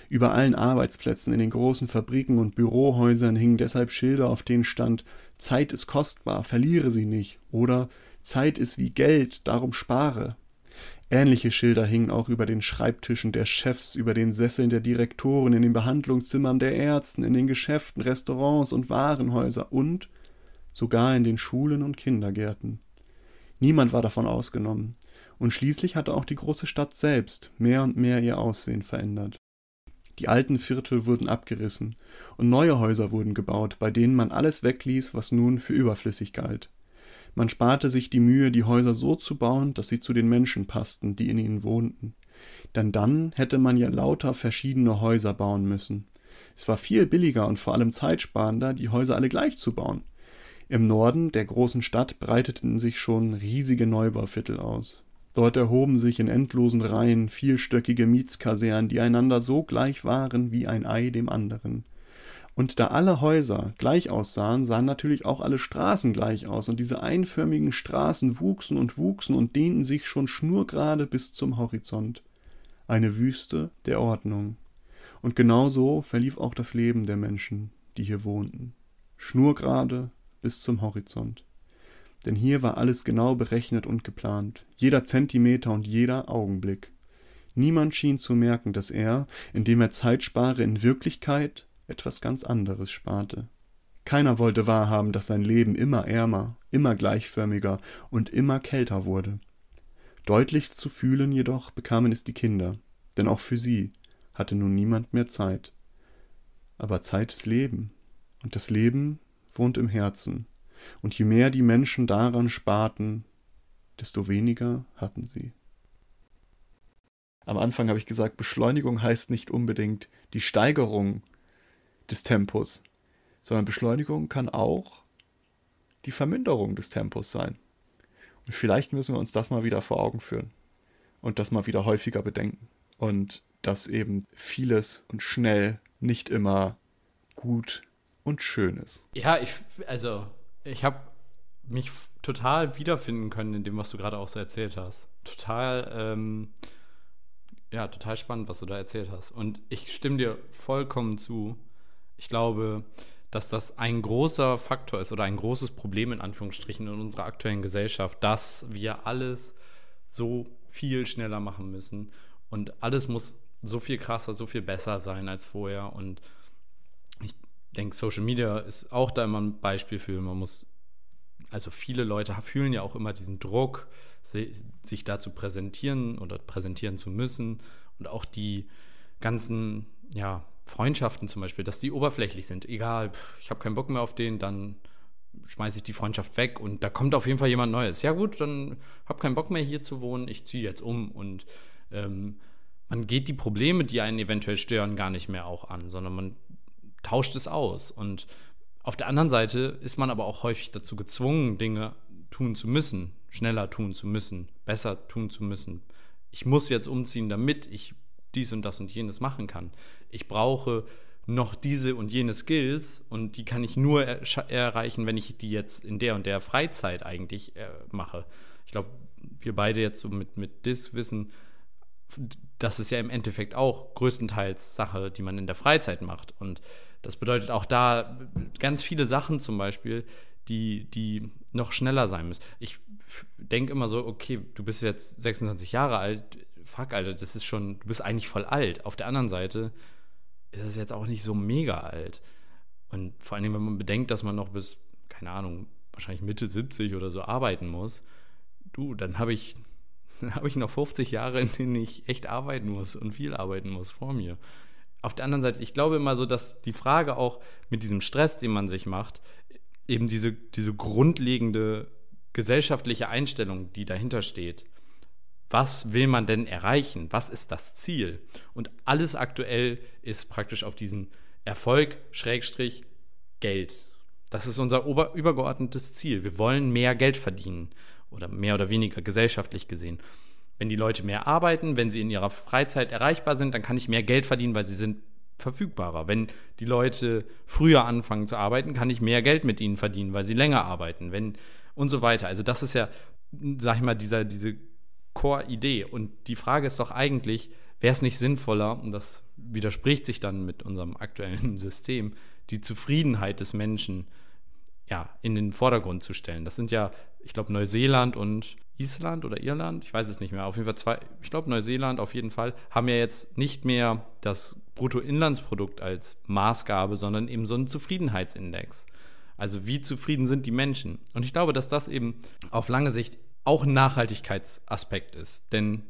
Über allen Arbeitsplätzen in den großen Fabriken und Bürohäusern hingen deshalb Schilder, auf denen stand Zeit ist kostbar, verliere sie nicht oder Zeit ist wie Geld, darum spare. Ähnliche Schilder hingen auch über den Schreibtischen der Chefs, über den Sesseln der Direktoren, in den Behandlungszimmern der Ärzten, in den Geschäften, Restaurants und Warenhäuser und sogar in den Schulen und Kindergärten. Niemand war davon ausgenommen, Und schließlich hatte auch die große Stadt selbst mehr und mehr ihr Aussehen verändert. Die alten Viertel wurden abgerissen und neue Häuser wurden gebaut, bei denen man alles wegließ, was nun für überflüssig galt. Man sparte sich die Mühe, die Häuser so zu bauen, dass sie zu den Menschen passten, die in ihnen wohnten. Denn dann hätte man ja lauter verschiedene Häuser bauen müssen. Es war viel billiger und vor allem zeitsparender, die Häuser alle gleich zu bauen. Im Norden der großen Stadt breiteten sich schon riesige Neubauviertel aus. Dort erhoben sich in endlosen Reihen vielstöckige Mietskasernen, die einander so gleich waren wie ein Ei dem anderen. Und da alle Häuser gleich aussahen, sahen natürlich auch alle Straßen gleich aus, und diese einförmigen Straßen wuchsen und wuchsen und dehnten sich schon schnurgerade bis zum Horizont. Eine Wüste der Ordnung. Und genau so verlief auch das Leben der Menschen, die hier wohnten. Schnurgerade bis zum Horizont denn hier war alles genau berechnet und geplant, jeder Zentimeter und jeder Augenblick. Niemand schien zu merken, dass er, indem er Zeit spare, in Wirklichkeit etwas ganz anderes sparte. Keiner wollte wahrhaben, dass sein Leben immer ärmer, immer gleichförmiger und immer kälter wurde. Deutlichst zu fühlen jedoch bekamen es die Kinder, denn auch für sie hatte nun niemand mehr Zeit. Aber Zeit ist Leben, und das Leben wohnt im Herzen, und je mehr die Menschen daran sparten, desto weniger hatten sie. Am Anfang habe ich gesagt, Beschleunigung heißt nicht unbedingt die Steigerung des Tempos, sondern Beschleunigung kann auch die Verminderung des Tempos sein. Und vielleicht müssen wir uns das mal wieder vor Augen führen und das mal wieder häufiger bedenken. Und dass eben vieles und schnell nicht immer gut und schön ist. Ja, ich, also ich habe mich total wiederfinden können in dem, was du gerade auch so erzählt hast. Total, ähm, ja, total spannend, was du da erzählt hast. Und ich stimme dir vollkommen zu. Ich glaube, dass das ein großer Faktor ist oder ein großes Problem in Anführungsstrichen in unserer aktuellen Gesellschaft, dass wir alles so viel schneller machen müssen und alles muss so viel krasser, so viel besser sein als vorher und denke, Social Media ist auch da immer ein Beispiel für. Man muss, also viele Leute fühlen ja auch immer diesen Druck, sich da zu präsentieren oder präsentieren zu müssen. Und auch die ganzen, ja, Freundschaften zum Beispiel, dass die oberflächlich sind. Egal, ich habe keinen Bock mehr auf den, dann schmeiße ich die Freundschaft weg und da kommt auf jeden Fall jemand Neues. Ja gut, dann habe keinen Bock mehr hier zu wohnen, ich ziehe jetzt um und ähm, man geht die Probleme, die einen eventuell stören, gar nicht mehr auch an, sondern man tauscht es aus. Und auf der anderen Seite ist man aber auch häufig dazu gezwungen, Dinge tun zu müssen, schneller tun zu müssen, besser tun zu müssen. Ich muss jetzt umziehen, damit ich dies und das und jenes machen kann. Ich brauche noch diese und jene Skills und die kann ich nur er erreichen, wenn ich die jetzt in der und der Freizeit eigentlich äh, mache. Ich glaube, wir beide jetzt so mit, mit DIS wissen, das ist ja im Endeffekt auch größtenteils Sache, die man in der Freizeit macht. Und das bedeutet auch da ganz viele Sachen zum Beispiel, die, die noch schneller sein müssen. Ich denke immer so, okay, du bist jetzt 26 Jahre alt, fuck, Alter, das ist schon, du bist eigentlich voll alt. Auf der anderen Seite ist es jetzt auch nicht so mega alt. Und vor allem, wenn man bedenkt, dass man noch bis, keine Ahnung, wahrscheinlich Mitte 70 oder so arbeiten muss, du, dann habe ich habe ich noch 50 Jahre, in denen ich echt arbeiten muss und viel arbeiten muss vor mir. Auf der anderen Seite, ich glaube immer so, dass die Frage auch mit diesem Stress, den man sich macht, eben diese, diese grundlegende gesellschaftliche Einstellung, die dahinter steht. Was will man denn erreichen? Was ist das Ziel? Und alles aktuell ist praktisch auf diesen Erfolg, Schrägstrich, Geld. Das ist unser übergeordnetes Ziel. Wir wollen mehr Geld verdienen oder mehr oder weniger gesellschaftlich gesehen. Wenn die Leute mehr arbeiten, wenn sie in ihrer Freizeit erreichbar sind, dann kann ich mehr Geld verdienen, weil sie sind verfügbarer. Wenn die Leute früher anfangen zu arbeiten, kann ich mehr Geld mit ihnen verdienen, weil sie länger arbeiten. Wenn und so weiter. Also das ist ja, sag ich mal, dieser, diese Core-Idee. Und die Frage ist doch eigentlich, wäre es nicht sinnvoller, und das widerspricht sich dann mit unserem aktuellen System, die Zufriedenheit des Menschen ja, in den Vordergrund zu stellen. Das sind ja ich glaube, Neuseeland und Island oder Irland, ich weiß es nicht mehr, auf jeden Fall zwei, ich glaube, Neuseeland auf jeden Fall, haben ja jetzt nicht mehr das Bruttoinlandsprodukt als Maßgabe, sondern eben so einen Zufriedenheitsindex. Also wie zufrieden sind die Menschen? Und ich glaube, dass das eben auf lange Sicht auch ein Nachhaltigkeitsaspekt ist. Denn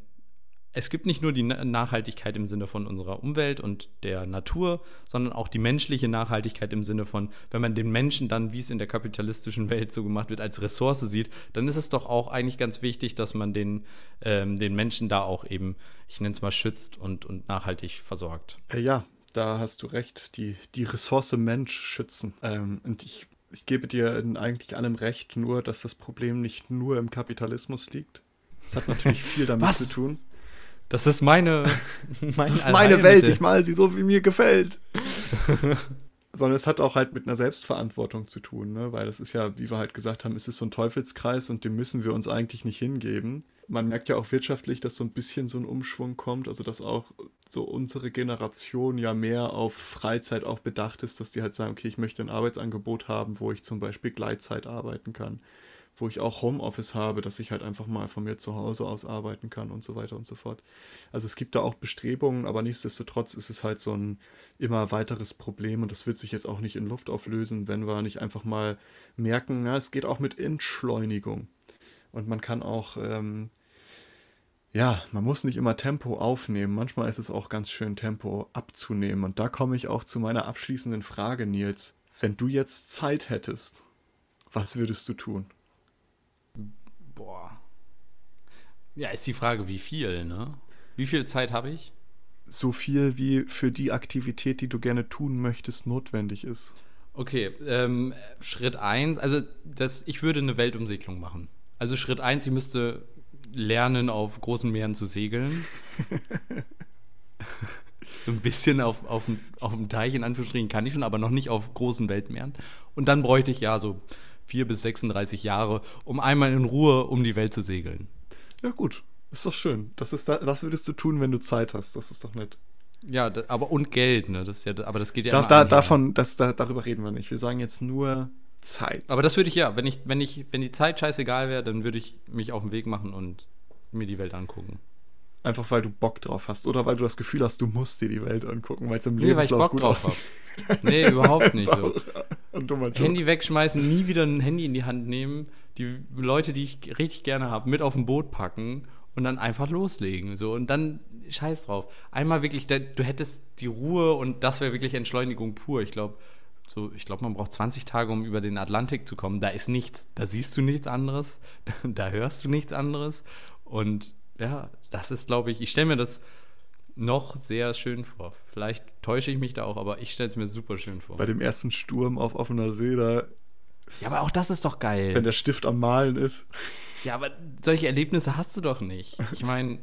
es gibt nicht nur die Nachhaltigkeit im Sinne von unserer Umwelt und der Natur, sondern auch die menschliche Nachhaltigkeit im Sinne von, wenn man den Menschen dann, wie es in der kapitalistischen Welt so gemacht wird, als Ressource sieht, dann ist es doch auch eigentlich ganz wichtig, dass man den, ähm, den Menschen da auch eben, ich nenne es mal, schützt und, und nachhaltig versorgt. Äh, ja, da hast du recht, die, die Ressource Mensch schützen. Ähm, und ich, ich gebe dir in eigentlich allem recht, nur dass das Problem nicht nur im Kapitalismus liegt. Das hat natürlich viel damit zu tun. Das ist meine, meine das ist meine Welt, ich mal sie so, wie mir gefällt. Sondern es hat auch halt mit einer Selbstverantwortung zu tun, ne? weil das ist ja, wie wir halt gesagt haben, es ist so ein Teufelskreis und dem müssen wir uns eigentlich nicht hingeben. Man merkt ja auch wirtschaftlich, dass so ein bisschen so ein Umschwung kommt, also dass auch so unsere Generation ja mehr auf Freizeit auch bedacht ist, dass die halt sagen, okay, ich möchte ein Arbeitsangebot haben, wo ich zum Beispiel Gleitzeit arbeiten kann wo ich auch Homeoffice habe, dass ich halt einfach mal von mir zu Hause aus arbeiten kann und so weiter und so fort. Also es gibt da auch Bestrebungen, aber nichtsdestotrotz ist es halt so ein immer weiteres Problem und das wird sich jetzt auch nicht in Luft auflösen, wenn wir nicht einfach mal merken, na, es geht auch mit Entschleunigung. Und man kann auch, ähm, ja, man muss nicht immer Tempo aufnehmen. Manchmal ist es auch ganz schön, Tempo abzunehmen. Und da komme ich auch zu meiner abschließenden Frage, Nils. Wenn du jetzt Zeit hättest, was würdest du tun? Boah. Ja, ist die Frage, wie viel, ne? Wie viel Zeit habe ich? So viel, wie für die Aktivität, die du gerne tun möchtest, notwendig ist. Okay, ähm, Schritt 1, also das, ich würde eine Weltumsegelung machen. Also Schritt 1, ich müsste lernen, auf großen Meeren zu segeln. ein bisschen auf, auf, auf dem Teich, in Anführungsstrichen, kann ich schon, aber noch nicht auf großen Weltmeeren. Und dann bräuchte ich ja so vier bis 36 Jahre, um einmal in Ruhe um die Welt zu segeln. Ja, gut. Ist doch schön. Das, ist da, das würdest du tun, wenn du Zeit hast. Das ist doch nett. Ja, da, aber und Geld, ne? Das ist ja, aber das geht ja da, da, davon, das, da, darüber reden wir nicht. Wir sagen jetzt nur Zeit. Aber das würde ich ja, wenn ich, wenn ich, wenn die Zeit scheißegal wäre, dann würde ich mich auf den Weg machen und mir die Welt angucken. Einfach weil du Bock drauf hast oder weil du das Gefühl hast, du musst dir die Welt angucken, weil es im nee, Lebenslauf gut aussieht. nee, überhaupt nicht so. Handy wegschmeißen, nie wieder ein Handy in die Hand nehmen, die Leute, die ich richtig gerne habe, mit auf ein Boot packen und dann einfach loslegen. So und dann scheiß drauf. Einmal wirklich, du hättest die Ruhe und das wäre wirklich Entschleunigung pur. Ich glaube, so, ich glaube, man braucht 20 Tage, um über den Atlantik zu kommen. Da ist nichts, da siehst du nichts anderes, da hörst du nichts anderes. Und ja, das ist, glaube ich, ich stelle mir das noch sehr schön vor. Vielleicht täusche ich mich da auch, aber ich stelle es mir super schön vor. Bei dem ersten Sturm auf offener See, da. Ja, aber auch das ist doch geil. Wenn der Stift am Malen ist. Ja, aber solche Erlebnisse hast du doch nicht. Ich meine.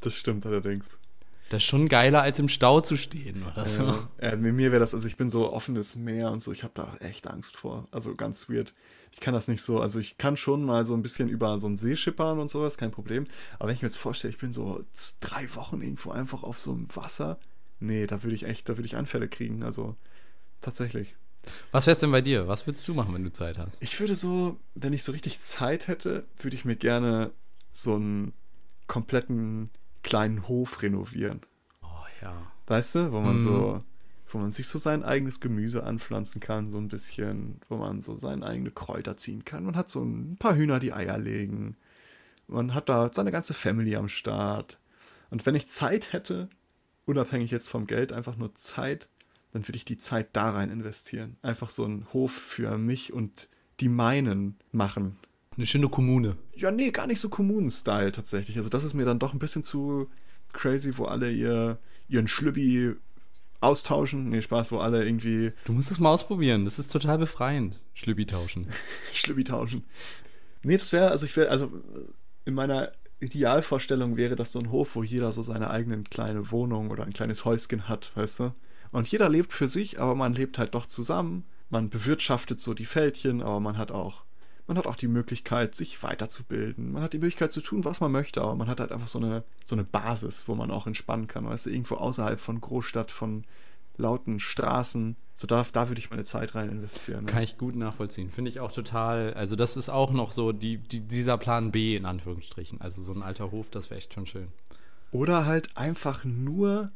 Das stimmt allerdings. Das ist schon geiler, als im Stau zu stehen oder so. Ja, ja, mir wäre das, also ich bin so offenes Meer und so, ich habe da echt Angst vor. Also ganz weird ich kann das nicht so, also ich kann schon mal so ein bisschen über so einen See schippern und sowas, kein Problem. Aber wenn ich mir jetzt vorstelle, ich bin so drei Wochen irgendwo einfach auf so einem Wasser, nee, da würde ich echt, da würde ich Anfälle kriegen. Also tatsächlich. Was wär's denn bei dir? Was würdest du machen, wenn du Zeit hast? Ich würde so, wenn ich so richtig Zeit hätte, würde ich mir gerne so einen kompletten kleinen Hof renovieren. Oh ja. Weißt du, wo man mhm. so wo man sich so sein eigenes Gemüse anpflanzen kann, so ein bisschen, wo man so seine eigenen Kräuter ziehen kann. Man hat so ein paar Hühner, die Eier legen. Man hat da seine ganze Family am Start. Und wenn ich Zeit hätte, unabhängig jetzt vom Geld, einfach nur Zeit, dann würde ich die Zeit da rein investieren. Einfach so einen Hof für mich und die meinen machen. Eine schöne Kommune. Ja, nee, gar nicht so Kommunen-Style tatsächlich. Also das ist mir dann doch ein bisschen zu crazy, wo alle ihr, ihren Schlübbi austauschen. Nee, Spaß, wo alle irgendwie. Du musst es mal ausprobieren. Das ist total befreiend. Schlübbi tauschen. Schlübbi tauschen. Nee, das wäre, also ich wäre, also in meiner Idealvorstellung wäre das so ein Hof, wo jeder so seine eigene kleine Wohnung oder ein kleines Häuschen hat, weißt du? Und jeder lebt für sich, aber man lebt halt doch zusammen. Man bewirtschaftet so die Feldchen, aber man hat auch man hat auch die Möglichkeit, sich weiterzubilden. Man hat die Möglichkeit zu tun, was man möchte, aber man hat halt einfach so eine, so eine Basis, wo man auch entspannen kann. Weißt du, irgendwo außerhalb von Großstadt, von lauten Straßen. So da, da würde ich meine Zeit rein investieren. Ne? Kann ich gut nachvollziehen. Finde ich auch total. Also, das ist auch noch so die, die, dieser Plan B in Anführungsstrichen. Also, so ein alter Hof, das wäre echt schon schön. Oder halt einfach nur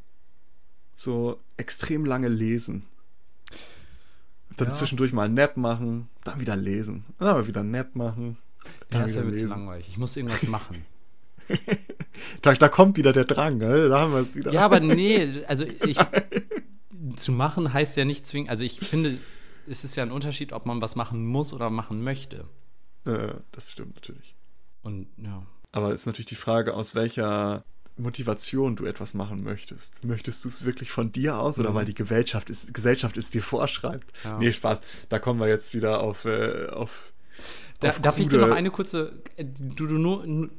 so extrem lange lesen. Dann ja. zwischendurch mal einen Nap machen, dann wieder lesen, dann aber wieder einen Nap machen. Ja, das wäre mir zu langweilig. Ich muss irgendwas machen. da, da kommt wieder der Drang, ne? da haben wir es wieder. Ja, aber nee, also ich, zu machen heißt ja nicht zwingend, also ich finde, es ist ja ein Unterschied, ob man was machen muss oder machen möchte. Äh, das stimmt natürlich. Und ja. Aber ist natürlich die Frage, aus welcher Motivation du etwas machen möchtest. Möchtest du es wirklich von dir aus oder mhm. weil die Gesellschaft es, Gesellschaft es dir vorschreibt? Ja. Nee, Spaß. Da kommen wir jetzt wieder auf. Äh, auf, da, auf darf ich dir noch eine kurze. Äh, du, du nur,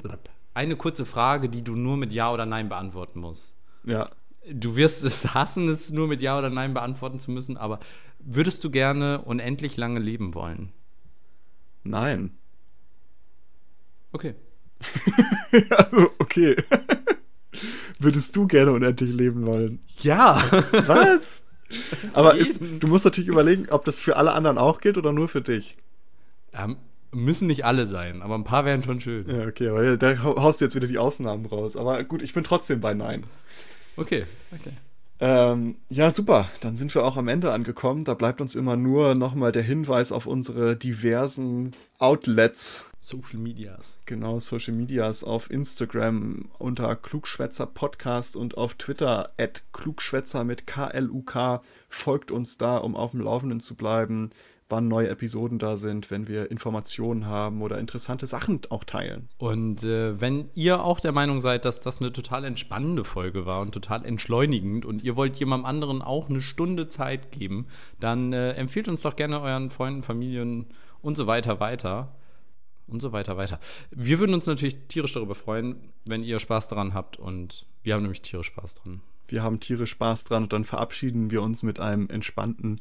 eine kurze Frage, die du nur mit Ja oder Nein beantworten musst. Ja. Du wirst es hassen, es nur mit Ja oder Nein beantworten zu müssen, aber würdest du gerne unendlich lange leben wollen? Nein. Okay. also, okay. Würdest du gerne unendlich leben wollen? Ja. Was? Aber ist, du musst natürlich überlegen, ob das für alle anderen auch gilt oder nur für dich. Ähm, müssen nicht alle sein, aber ein paar wären schon schön. Ja, okay, aber da haust du jetzt wieder die Ausnahmen raus. Aber gut, ich bin trotzdem bei Nein. Okay, okay. Ähm, ja, super. Dann sind wir auch am Ende angekommen. Da bleibt uns immer nur nochmal der Hinweis auf unsere diversen Outlets. Social Medias. Genau, Social Medias auf Instagram unter Klugschwätzer Podcast und auf Twitter at Klugschwätzer mit KLUK. Folgt uns da, um auf dem Laufenden zu bleiben wann neue Episoden da sind, wenn wir Informationen haben oder interessante Sachen auch teilen. Und äh, wenn ihr auch der Meinung seid, dass das eine total entspannende Folge war und total entschleunigend und ihr wollt jemandem anderen auch eine Stunde Zeit geben, dann äh, empfiehlt uns doch gerne euren Freunden, Familien und so weiter weiter. Und so weiter weiter. Wir würden uns natürlich tierisch darüber freuen, wenn ihr Spaß daran habt und wir haben nämlich tierisch Spaß dran. Wir haben tierisch Spaß dran und dann verabschieden wir uns mit einem entspannten